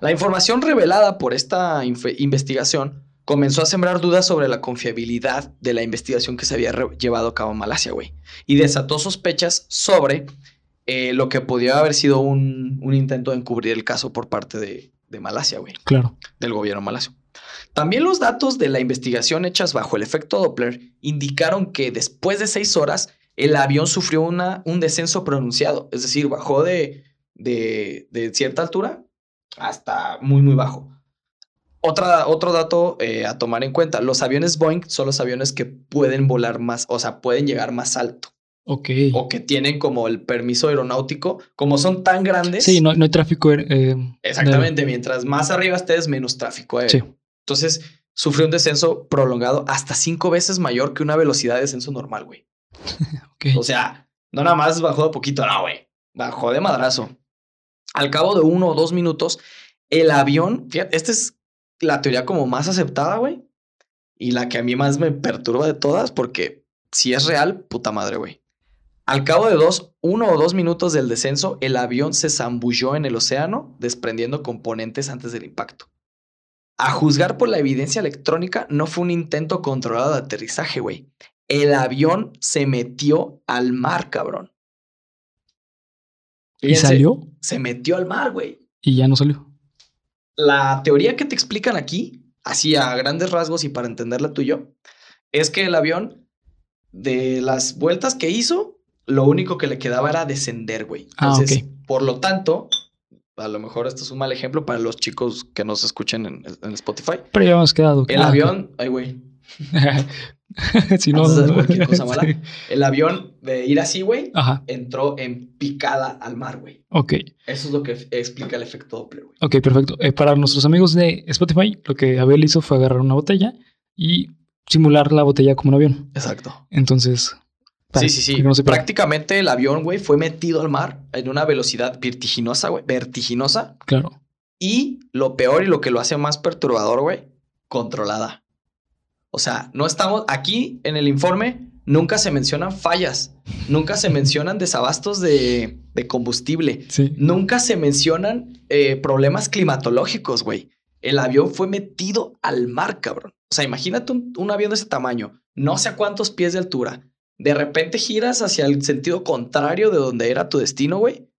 La información revelada por esta investigación comenzó a sembrar dudas sobre la confiabilidad de la investigación que se había llevado a cabo en Malasia, güey. Y desató sospechas sobre eh, lo que podía haber sido un, un intento de encubrir el caso por parte de, de Malasia, güey Claro. del gobierno malasio. También los datos de la investigación hechas bajo el efecto Doppler indicaron que después de seis horas el avión sufrió una, un descenso pronunciado, es decir, bajó de, de, de cierta altura hasta muy, muy bajo. Otra, otro dato eh, a tomar en cuenta, los aviones Boeing son los aviones que pueden volar más, o sea, pueden llegar más alto Ok. o que tienen como el permiso aeronáutico, como son tan grandes. Sí, no, no hay tráfico. eh, Exactamente, mientras más arriba estés, menos tráfico aéreo. Sí. Entonces, sufrió un descenso prolongado hasta cinco veces mayor que una velocidad de descenso normal, güey. *laughs* O sea, no nada más bajó de poquito, no, güey. Bajó de madrazo. Al cabo de uno o dos minutos, el avión, esta es la teoría como más aceptada, güey. Y la que a mí más me perturba de todas, porque si es real, puta madre, güey. Al cabo de dos, uno o dos minutos del descenso, el avión se zambulló en el océano, desprendiendo componentes antes del impacto. A juzgar por la evidencia electrónica, no fue un intento controlado de aterrizaje, güey. El avión se metió al mar, cabrón. ¿Y Fíjense, salió? Se metió al mar, güey. Y ya no salió. La teoría que te explican aquí, así a grandes rasgos y para entenderla tú y yo, es que el avión, de las vueltas que hizo, lo único que le quedaba era descender, güey. Ah, Entonces, ok. por lo tanto, a lo mejor esto es un mal ejemplo para los chicos que nos escuchen en, en Spotify. Pero ya hemos quedado. El Ah, avión, ay, güey. *laughs* *laughs* si no. Antes de hacer cualquier cosa *laughs* mala. Sí. El avión de ir así, güey, entró en picada al mar, güey. Ok. Eso es lo que explica el efecto Doppler, güey. Ok, perfecto. Eh, para nuestros amigos de Spotify, lo que Abel hizo fue agarrar una botella y simular la botella como un avión. Exacto. Entonces. para Sí, sí, sí. no. Prácticamente el avión, güey, fue metido al mar en una velocidad vertiginosa, güey. Vertiginosa. Claro. Y lo peor y lo que lo hace más perturbador, güey, controlada. O sea, no estamos aquí en el informe, nunca se mencionan fallas, nunca se mencionan desabastos de, de combustible, Sí. nunca se mencionan eh, problemas climatológicos, güey. El avión fue metido al mar, cabrón. O sea, imagínate un, un avión de ese tamaño, no sé a cuántos pies de altura. De repente giras hacia el sentido contrario de donde era tu destino, güey.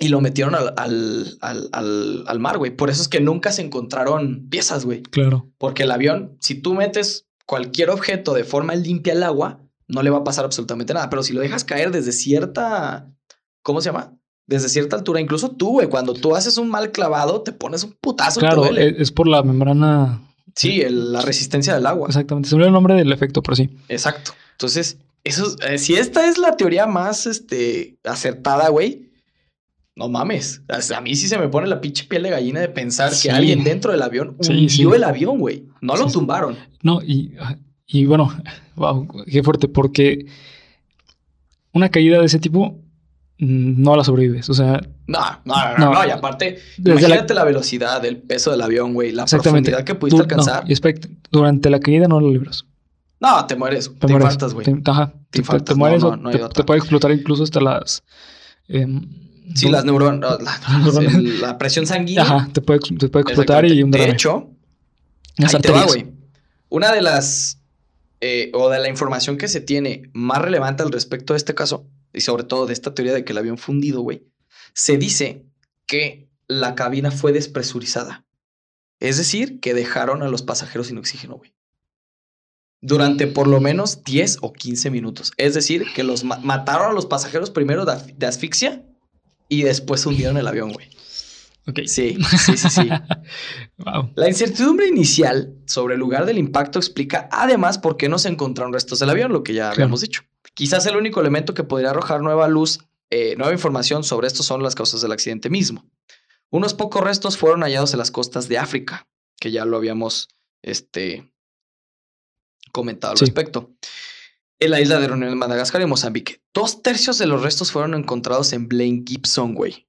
Y lo metieron al, al, al, al, mar, güey. Por eso es que nunca se encontraron piezas, güey. Claro. Porque el avión, si tú metes cualquier objeto de forma limpia al agua, no le va a pasar absolutamente nada. Pero si lo dejas caer desde cierta. ¿Cómo se llama? Desde cierta altura. Incluso tú, güey, cuando tú haces un mal clavado, te pones un putazo. Claro, duele. es, por la membrana. Sí, el- la resistencia del agua. Exactamente. Se me olvidó el nombre del efecto, pero sí. Exacto. Entonces, eso, es- eh, si esta es la teoría más este, acertada, güey, no mames. A mí sí se me pone la pinche piel de gallina de pensar Sí. que alguien dentro del avión Sí, hundió sí. el avión, güey. No lo tumbaron. No, y, y bueno, *laughs* wow, qué fuerte, porque una caída de ese tipo mm, no la sobrevives. O sea, No, no, no, no, No. Y aparte, la- imagínate la... velocidad, el peso del avión, güey, la profundidad que pudiste Tú- alcanzar. No, y espect- durante la caída no lo libras. No, te mueres, te, Te, mueres. infartas, güey. Te- ajá, te, te- mueres no, o te puede explotar incluso hasta las. em, Sí, las neuronas, la, presión sanguínea. Ajá, te puede, te puede explotar y un De derrame. hecho, Las Ahí te va, arterias. güey. Una de las eh, o de la información que se tiene más relevante al respecto de este caso, y sobre todo de esta teoría de que el avión fundido, güey, se dice que la cabina fue despresurizada. Es decir, que dejaron a los pasajeros sin oxígeno, güey. Durante por lo menos 10 o 15 minutos. Es decir, que los ma- mataron a los pasajeros primero de, de asfixia y después hundieron el avión, güey. Ok. Sí, sí, sí, sí. *laughs* Wow. La incertidumbre inicial sobre el lugar del impacto explica además por qué no se encontraron restos del avión, lo que ya habíamos dicho. Quizás el único elemento que podría arrojar nueva luz, eh, nueva información sobre esto son las causas del accidente mismo. Unos pocos restos fueron hallados en las costas de África, que ya lo habíamos este, comentado al Sí. respecto. En la isla de Reunión, Madagascar y Mozambique. Dos tercios de los restos fueron encontrados en Blaine Gibson, güey.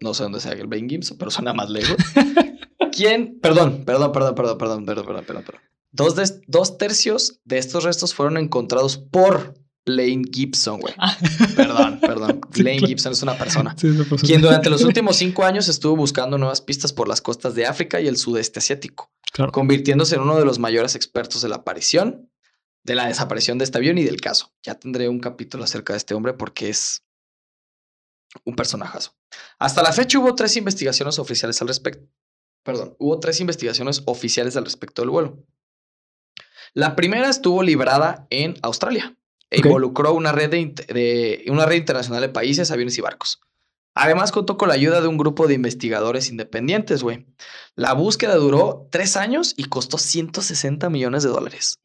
No sé dónde sea el Blaine Gibson, pero suena más lejos. *laughs* ¿Quién? Perdón, perdón, perdón, perdón, perdón, perdón, perdón, perdón. perdón. Dos, de- dos tercios de estos restos fueron encontrados por Lane Gibson, güey. Perdón, perdón. *laughs* Sí, claro. Gibson es una persona. Sí, persona. Quien durante los últimos cinco años estuvo buscando nuevas pistas por las costas de África y el sudeste asiático, Claro. convirtiéndose en uno de los mayores expertos de la aparición, de la desaparición de este avión y del caso. Ya tendré un capítulo acerca de este hombre porque es un personajazo. Hasta la fecha hubo tres investigaciones oficiales al respecto. Perdón, hubo tres investigaciones oficiales al respecto del vuelo. La primera estuvo librada en Australia e involucró una red, de- una red internacional de países, aviones y barcos. Además, contó con la ayuda de un grupo de investigadores independientes, güey. La búsqueda duró tres años y costó 160 millones de dólares.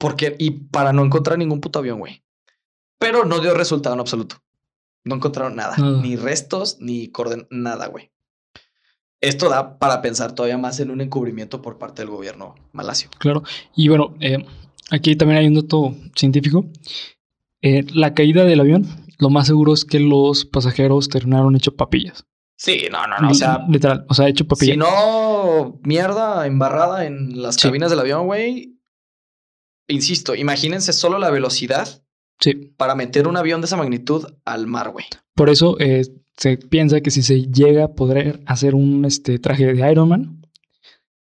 Porque, y para no encontrar ningún puto avión, güey. Pero no dio resultado en absoluto. No encontraron nada, Nada. ni restos, ni coorden, nada, güey. Esto da para pensar todavía más en un encubrimiento por parte del gobierno malasio. Claro. Y bueno, eh, aquí también hay un dato científico. Eh, la caída del avión, lo más seguro es que los pasajeros terminaron hecho papillas. Sí, no, no, no. O sea, literal, o sea, hecho papilla. si no, mierda embarrada en las Sí. cabinas del avión, güey. Insisto, imagínense solo la velocidad Sí. para meter un avión de esa magnitud al mar, güey. Por eso eh, se piensa que si se llega a poder hacer un este, traje de Iron Man,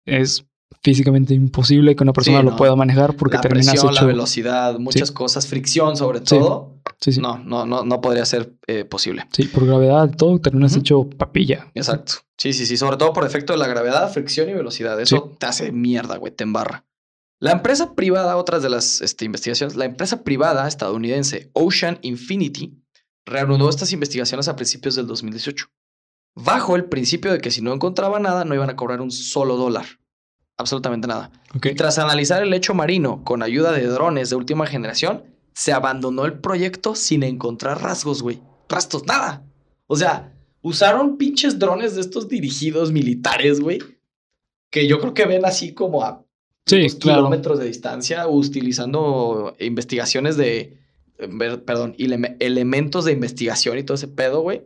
es físicamente imposible que una persona Sí, lo pueda manejar porque la terminas presión, la hecho. velocidad, muchas cosas, fricción sobre todo. Sí, sí. No, no, no, no podría ser eh, posible. Sí, por gravedad todo, terminas hecho papilla. Exacto. Sí, sí, sí. Sobre todo por efecto de la gravedad, fricción y velocidad. Eso te hace mierda, güey, te embarra. La empresa privada, otras de las este, investigaciones, la empresa privada estadounidense Ocean Infinity reanudó estas investigaciones a principios del 2018, bajo el principio de que si no encontraba nada, no iban a cobrar un solo dólar. Absolutamente nada. Y tras analizar el hecho marino con ayuda de drones de última generación, se abandonó el proyecto sin encontrar rasgos, güey. Rastros, nada. O sea, usaron pinches drones de estos dirigidos militares, güey. Que yo creo que ven así como a Sí, claro. kilómetros de distancia, utilizando investigaciones de. Perdón, eleme- elementos de investigación y todo ese pedo, güey.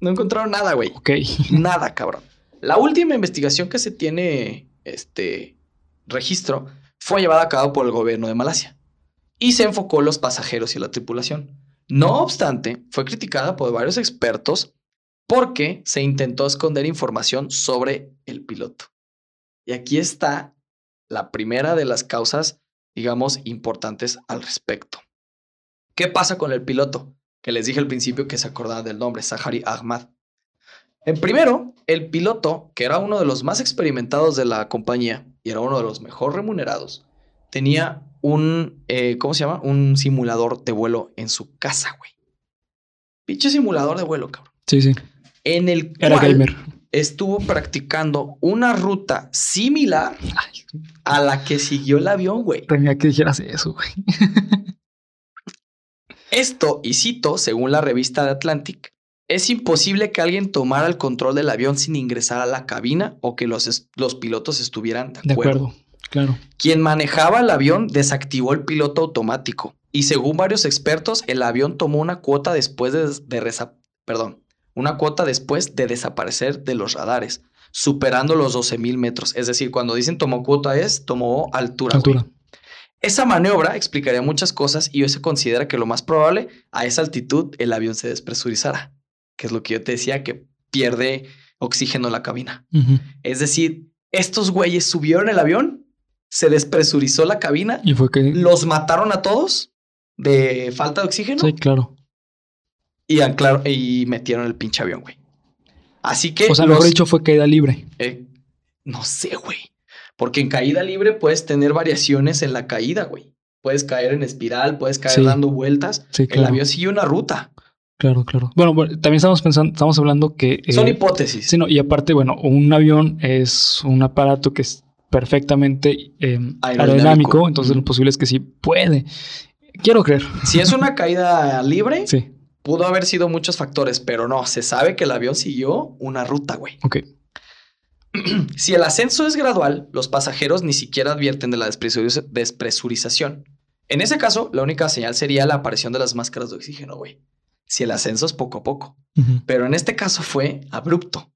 No encontraron nada, güey. Ok. *laughs* Nada, cabrón. La última investigación que se tiene este registro fue llevada a cabo por el gobierno de Malasia y se enfocó en los pasajeros y la tripulación. No obstante, fue criticada por varios expertos porque se intentó esconder información sobre el piloto. Y aquí está la primera de las causas, digamos, importantes al respecto. ¿Qué pasa con el piloto? Que les dije al principio que se acordaba del nombre, Sahari Ahmad. En primero, el piloto, que era uno de los más experimentados de la compañía y era uno de los mejor remunerados, tenía un, eh, ¿cómo se llama? Un simulador de vuelo en su casa, güey. Pinche simulador de vuelo, cabrón. Sí, sí. En el Era gamer. Estuvo practicando una ruta similar a la que siguió el avión, güey. Tenía que dijeras eso, güey. Esto, y cito, según la revista The Atlantic, es imposible que alguien tomara el control del avión sin ingresar a la cabina o que los, los pilotos estuvieran de De acuerdo. acuerdo. Claro. Quien manejaba el avión desactivó el piloto automático y según varios expertos, el avión tomó una cuota después de, de resa- perdón, una cuota después de desaparecer de los radares, superando los 12.000 metros. Es decir, cuando dicen tomó cuota es tomó altura. güey. Esa maniobra explicaría muchas cosas y hoy se considera que lo más probable a esa altitud el avión se despresurizara, que es lo que yo te decía que pierde oxígeno en la cabina. Es decir, estos güeyes subieron el avión, se despresurizó la cabina, Y fue que. los mataron a todos de falta de oxígeno Sí, claro. Y anclaron y metieron el pinche avión, güey. Así que O sea, los- mejor dicho, fue caída libre. eh, no sé, güey. Porque en caída libre puedes tener variaciones en la caída, güey. Puedes caer en espiral, puedes caer Sí. dando vueltas. Sí, El claro. avión sigue una ruta. Claro, claro. Bueno, bueno, también estamos pensando, estamos hablando que. eh, Son hipótesis. Sí, no, y aparte, bueno, un avión es un aparato que es perfectamente eh, Aerodinámico. aerodinámico, entonces lo posible es que sí puede. Quiero creer. Si es una caída libre, Sí, pudo haber sido muchos factores, pero no, se sabe que el avión siguió una ruta, güey. ok. *clears throat* Si el ascenso es gradual, los pasajeros ni siquiera advierten de la despresuriz- despresurización. En ese caso, la única señal sería la aparición de las máscaras de oxígeno, güey. Si el ascenso es poco a poco. Pero en este caso fue abrupto.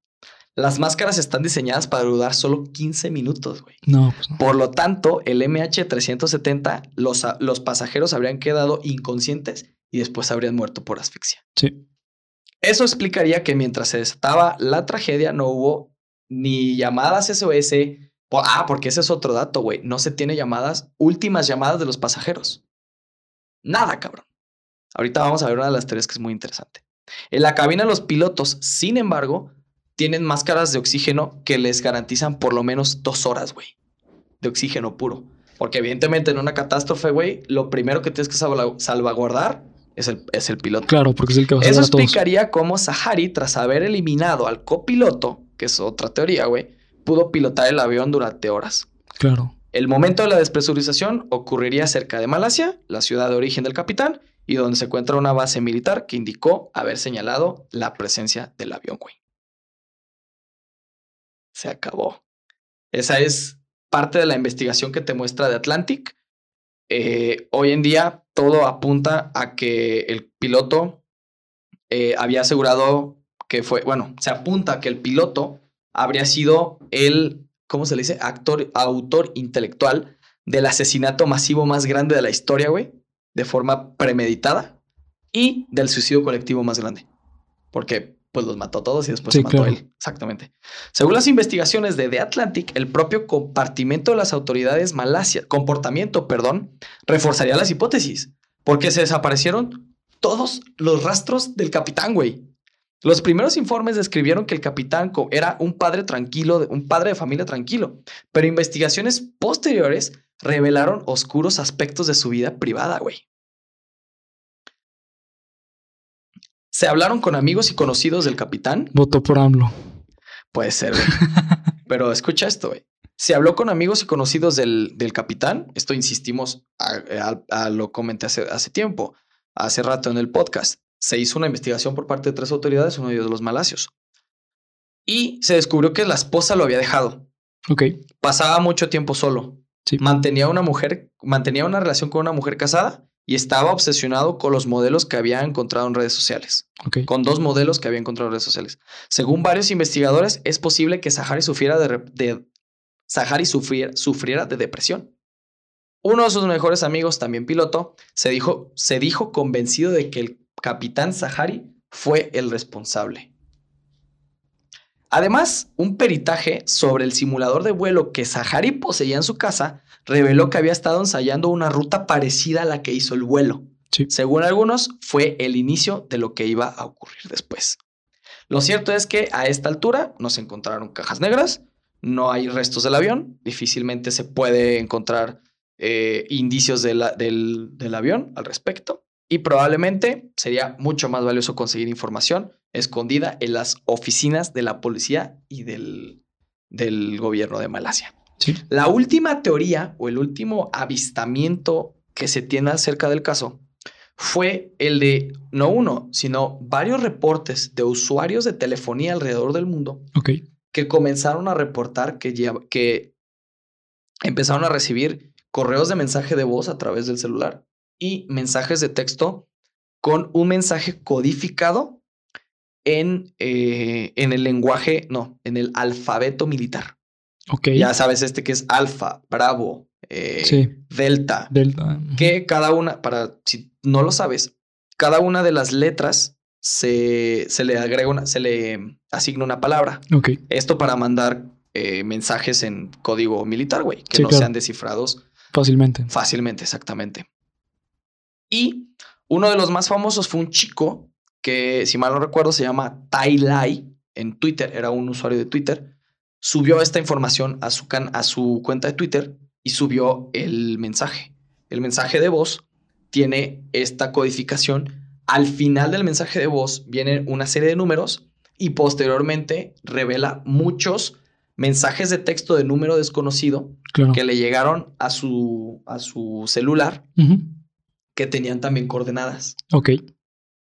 Las máscaras están diseñadas para durar solo 15 minutos, güey. No, pues no. Por lo tanto, el MH370, los, a- los pasajeros habrían quedado inconscientes y después habrían muerto por asfixia. Sí. Eso explicaría que mientras se desataba la tragedia no hubo ni llamadas SOS. Por- ah, porque ese es otro dato, güey. No se tiene llamadas, últimas llamadas de los pasajeros. Nada, cabrón. Ahorita vamos a ver una de las teorías que es muy interesante. En la cabina los pilotos, sin embargo, tienen máscaras de oxígeno que les garantizan por lo menos dos horas, güey, de oxígeno puro. Porque evidentemente en una catástrofe, güey, lo primero que tienes que salva- salvaguardar es el, es el piloto. Claro, porque es el que va a Eso salvar a todos. explicaría cómo Sahari, tras haber eliminado al copiloto, que es otra teoría, güey, pudo pilotar el avión durante horas. Claro. El momento de la despresurización ocurriría cerca de Malasia, la ciudad de origen del capitán, y donde se encuentra una base militar que indicó haber señalado la presencia del avión, güey. Se acabó. Esa es parte de la investigación que te muestra de Atlantic. Eh, hoy en día todo apunta a que el piloto eh, había asegurado que fue, bueno, se apunta a que el piloto habría sido el, ¿cómo se le dice? Actor, autor intelectual del asesinato masivo más grande de la historia, güey, de forma premeditada y del suicidio colectivo más grande. Porque pues los mató todos y después Sí, se mató claro. a él. Exactamente. Según las investigaciones de The Atlantic, el propio compartimento de las autoridades malasia, comportamiento, perdón, reforzaría las hipótesis, porque se desaparecieron todos los rastros del capitán, güey. Los primeros informes describieron que el capitán era un padre tranquilo, un padre de familia tranquilo, pero investigaciones posteriores revelaron oscuros aspectos de su vida privada, güey. Se hablaron con amigos y conocidos del capitán. Votó por AMLO. Puede ser, güey. *laughs* Pero escucha esto, güey. Se habló con amigos y conocidos del, del capitán. Esto insistimos, a, a- a lo comenté hace, hace tiempo, hace rato en el podcast. Se hizo una investigación por parte de tres autoridades, uno de ellos los malasios. Y se descubrió que la esposa lo había dejado. Ok. Pasaba mucho tiempo solo. Sí. Mantenía una mujer, mantenía una relación con una mujer casada y estaba obsesionado con los modelos que había encontrado en redes sociales. Con dos modelos que había encontrado en redes sociales. Según varios investigadores, es posible que Sahari sufriera de, de- Sahari sufriera, sufriera de depresión. Uno de sus mejores amigos, también piloto, se dijo, se dijo convencido de que el capitán Sahari fue el responsable. Además, un peritaje sobre el simulador de vuelo que Sahari poseía en su casa reveló que había estado ensayando una ruta parecida a la que hizo el vuelo. Sí. Según algunos, fue el inicio de lo que iba a ocurrir después. Lo cierto es que a esta altura no se encontraron cajas negras, no hay restos del avión, difícilmente se puede encontrar eh, indicios de la- del, del avión al respecto y probablemente sería mucho más valioso conseguir información escondida en las oficinas de la policía y del, del gobierno de Malasia. Sí. La última teoría o el último avistamiento que se tiene acerca del caso fue el de no uno, sino varios reportes de usuarios de telefonía alrededor del mundo que comenzaron a reportar que, lleva- que empezaron a recibir correos de mensaje de voz a través del celular y mensajes de texto con un mensaje codificado en, eh, en el lenguaje, no, en el alfabeto militar. Ok. Ya sabes, este que es alfa, bravo, eh, Sí. delta, Delta. que cada una, para si no lo sabes, cada una de las letras se, se le agrega una, se le asigna una palabra. Ok. Esto para mandar eh, mensajes en código militar, güey, que Sí, no claro. sean descifrados Fácilmente. fácilmente, exactamente. Y uno de los más famosos fue un chico que, si mal no recuerdo, se llama Tai Lai en Twitter, era un usuario de Twitter, subió esta información a su, can- a su cuenta de Twitter y subió el mensaje. El mensaje de voz tiene esta codificación. Al final del mensaje de voz viene una serie de números y posteriormente revela muchos mensajes de texto de número desconocido Claro. que le llegaron a su, a su celular que tenían también coordenadas. Ok.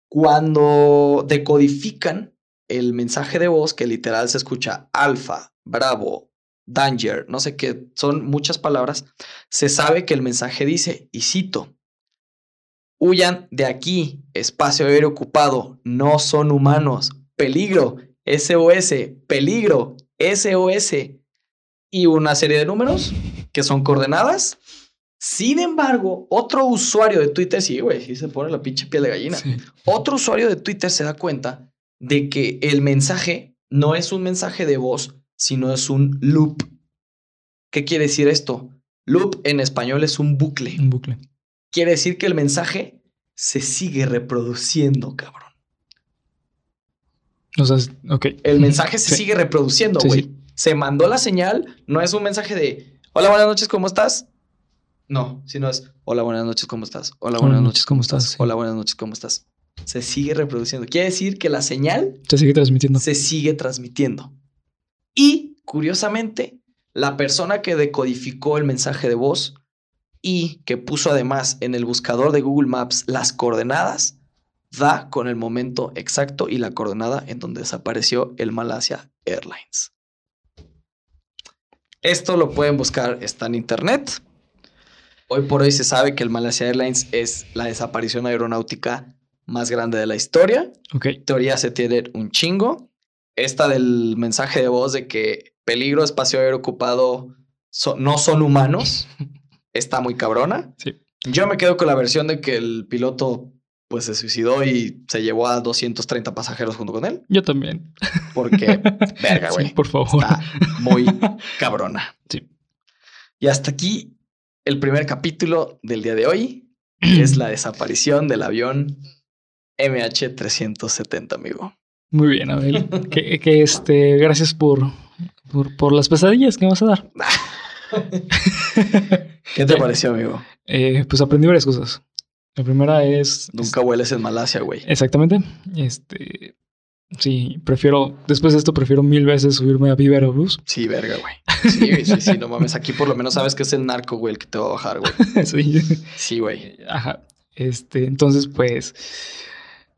Cuando decodifican el mensaje de voz, que literal se escucha alfa, bravo, danger, no sé qué, son muchas palabras, se sabe que el mensaje dice, y cito, huyan de aquí, espacio aéreo ocupado, no son humanos, peligro, SOS, peligro, SOS, y una serie de números que son coordenadas. Sin embargo, otro usuario de Twitter, sí, güey, sí se pone la pinche piel de gallina. Sí. Otro usuario de Twitter se da cuenta de que el mensaje no es un mensaje de voz, sino es un loop. ¿Qué quiere decir esto? Loop en español es un bucle. Un bucle. Quiere decir que el mensaje se sigue reproduciendo, cabrón. O sea, es- ok. El mensaje se Sí. sigue reproduciendo, güey. sí. Se mandó la señal, no es un mensaje de hola, buenas noches, ¿cómo estás? No, sino es hola, buenas noches, ¿cómo estás? Hola, buenas noches, ¿cómo estás? Hola, buenas noches, ¿cómo estás? Se sigue reproduciendo. Quiere decir que la señal Se sigue transmitiendo. se sigue transmitiendo. Y, curiosamente, la persona que decodificó el mensaje de voz y que puso además en el buscador de Google Maps las coordenadas, da con el momento exacto y la coordenada en donde desapareció el Malasia Airlines. Esto lo pueden buscar, está en internet. Hoy por hoy se sabe que el Malasia Airlines es la desaparición aeronáutica más grande de la historia Ok. teorías se tienen un chingo. Esta del mensaje de voz de que peligro espacio aéreo ocupado so- no son humanos *laughs* está muy cabrona. Sí. Yo me quedo con la versión de que el piloto pues se suicidó y se llevó a 230 pasajeros junto con él. Yo también. Porque, *laughs* verga, Sí, güey. por favor. Está muy *laughs* cabrona. Sí. Y hasta aquí el primer capítulo del día de hoy, que es la desaparición del avión MH370, amigo. Muy bien, Abel. *laughs* que, que, este, gracias por, por, por las pesadillas que me vas a dar. *laughs* ¿Qué te pareció, amigo? Eh, pues aprendí varias cosas. La primera es. Nunca hueles en Malasia, güey. Exactamente. Este. Sí, prefiero. Después de esto, prefiero mil veces subirme a Viva Aerobús. Sí, verga, güey. *laughs* Sí, sí, sí, no mames. Aquí por lo menos sabes que es el narco, güey, el que te va a bajar, güey. sí. Sí, güey. Ajá. Este, entonces, pues.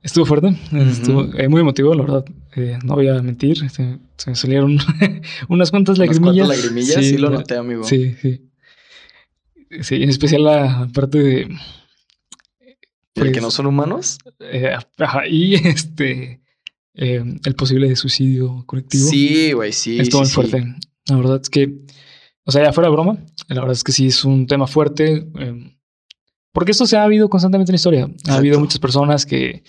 Estuvo fuerte. Estuvo eh, muy emotivo, la verdad. Eh, no voy a mentir. se me salieron *laughs* unas cuantas Unas lagrimillas. cuantas lagrimillas, sí, lo noté, amigo. Sí, sí. Sí, en especial la parte de. ¿El que Pues- no son humanos? Eh, ajá, y *laughs* este el posible suicidio colectivo. Sí, güey, sí. es todo sí, muy sí. fuerte. La verdad es que, o sea, ya fuera de broma, la verdad es que sí es un tema fuerte. porque esto se ha habido constantemente en la historia. Ha habido muchas personas que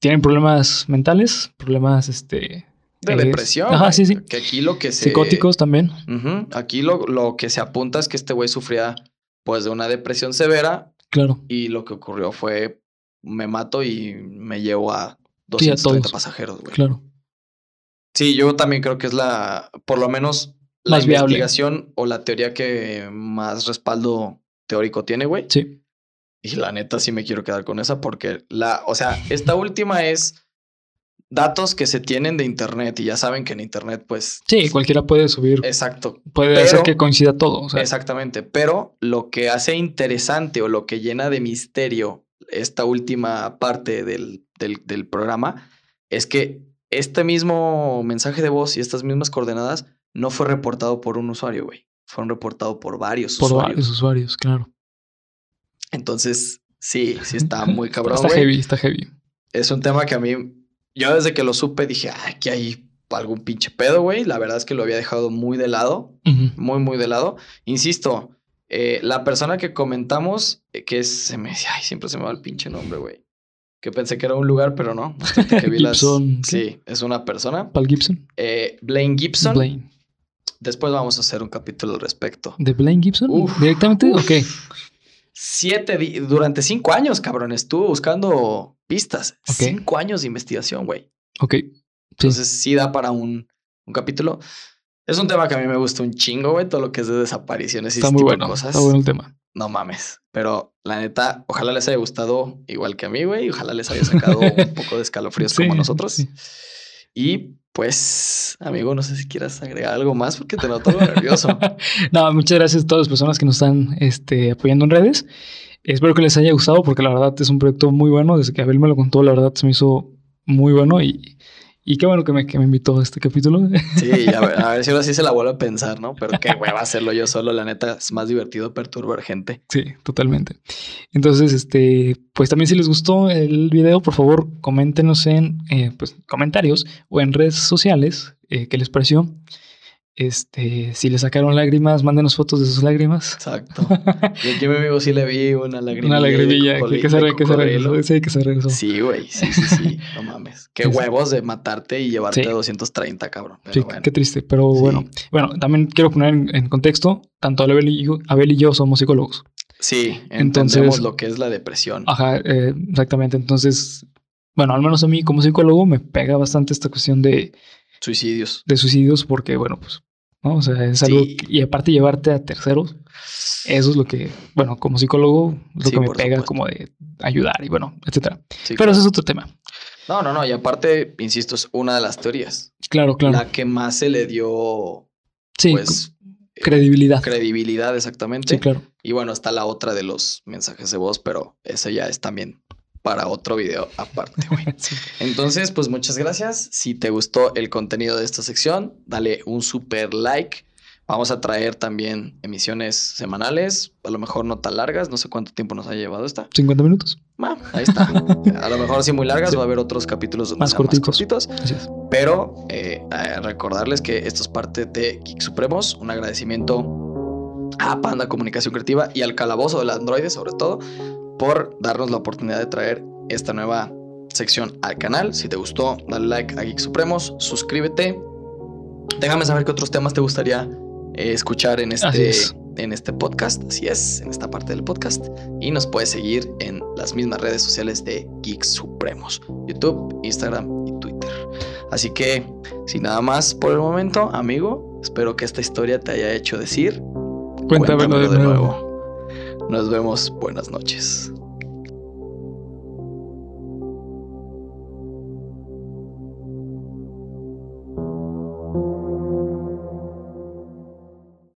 tienen problemas mentales, problemas este, De eh, depresión. Ajá, sí, sí. Que aquí lo que se. Psicóticos también. Aquí lo, lo que se apunta es que este güey sufría, pues, de una depresión severa Claro. y lo que ocurrió fue: me mato y me llevo a Sí, a 230 todos. pasajeros, güey. Claro. Sí, yo también creo que es la, por lo menos, la Más viable. investigación o la teoría que más respaldo teórico tiene, güey. Sí. Y la neta sí me quiero quedar con esa porque la, o sea, esta última es datos que se tienen de internet y ya saben que en internet, pues, Sí, cualquiera puede subir, exacto, puede pero- hacer que coincida todo. O sea, exactamente. Pero lo que hace interesante o lo que llena de misterio esta última parte del, del, del programa es que este mismo mensaje de voz y estas mismas coordenadas no fue reportado por un usuario, güey. Fueron reportados por varios por usuarios. varios usuarios, claro. Entonces, sí, sí está *laughs* muy cabrón, está heavy, está heavy. Es un tema que a mí, yo desde que lo supe dije, "Ah, aquí hay algún pinche pedo, güey. La verdad es que lo había dejado muy de lado, muy, muy de lado. Insisto, eh, la persona que comentamos, eh, que es, se me ay, siempre se me va el pinche nombre, güey. Que pensé que era un lugar, pero no. *laughs* Que vi Gibson. Sí, es una persona. Paul Gibson. Eh, Blaine Gibson. Blaine. Después vamos a hacer un capítulo al respecto. ¿De Blaine Gibson? Uf, ¿Directamente? uf. Ok. Siete durante cinco años, cabrón, estuvo buscando pistas. Cinco años de investigación, güey. Ok. Sí. Entonces sí da para un, un capítulo. Es un tema que a mí me gusta un chingo, güey. Todo lo que es de desapariciones y Está ese muy tipo bueno. de cosas. Está bueno el tema. No mames. Pero la neta, ojalá les haya gustado igual que a mí, güey. Ojalá les haya sacado un *laughs* poco de escalofríos como a nosotros. sí. Y pues, amigo, no sé si quieras agregar algo más porque te noto nervioso. *laughs* No, muchas gracias a todas las personas que nos están este, apoyando en redes. Espero que les haya gustado porque la verdad es un proyecto muy bueno. Desde que Abel me lo contó, la verdad se me hizo muy bueno y, y qué bueno que me, que me invitó a este capítulo. Sí, a ver, a ver si ahora sí se la vuelvo a pensar, ¿no? Pero qué hueva hacerlo yo solo. La neta, es más divertido perturbar gente. Sí, totalmente. Entonces, este, pues también si les gustó el video, por favor, coméntenos en eh, pues, comentarios o en redes sociales eh, qué les pareció. Este, si le sacaron lágrimas, mándenos fotos de sus lágrimas. Exacto. Y aquí a mi amigo sí le vi una lagrimilla. Una lagrimilla, que, que se, re- que se regresó. Sí, que se regresó. Sí, güey. Sí, sí, sí. No mames. Qué Sí, huevos de matarte y llevarte Sí. a 230, cabrón. Pero Sí, bueno. qué triste, pero bueno. Bueno, también quiero poner en, en contexto, tanto Abel y, yo, Abel y yo somos psicólogos. Sí, Entonces- entendemos lo que es la depresión. Ajá, eh, exactamente. Entonces, bueno, al menos a mí como psicólogo me pega bastante esta cuestión de, Suicidios. de suicidios porque, bueno, pues, ¿no? O sea, es algo... Sí. que- y aparte llevarte a terceros, eso es lo que, bueno, como psicólogo, lo Sí, que me pega supuesto. como de ayudar y bueno, etcétera. Sí, Pero claro. ese es otro tema. No, no, no. Y aparte, insisto, es una de las teorías. Claro, claro. La que más se le dio, sí, pues, credibilidad. credibilidad exactamente. Sí, claro. Y bueno, está la otra de los mensajes de voz, pero eso ya es también para otro video aparte, güey. *laughs* Entonces, pues muchas gracias. Si te gustó el contenido de esta sección, dale un super like. Vamos a traer también emisiones semanales, a lo mejor no tan largas, no sé cuánto tiempo nos ha llevado esta. 50 minutos. Ah, ahí está. *laughs* A lo mejor sí muy largas, Sí. va a haber otros capítulos donde Más cortitos. más cortitos. Pero eh, recordarles que esto es parte de Geek Supremos, un agradecimiento a Panda Comunicación Creativa y al Calabozo del Android, sobre todo, por darnos la oportunidad de traer esta nueva sección al canal. Si te gustó, dale like a Geek Supremos, suscríbete. Déjame saber qué otros temas te gustaría eh, escuchar en este, es. en este podcast. Así es, en esta parte del podcast. Y nos puedes seguir en las mismas redes sociales de Geek Supremos: YouTube, Instagram y Twitter. Así que, sin nada más por el momento, amigo, espero que esta historia te haya hecho decir. Cuéntamelo de nuevo. Nos vemos. Buenas noches.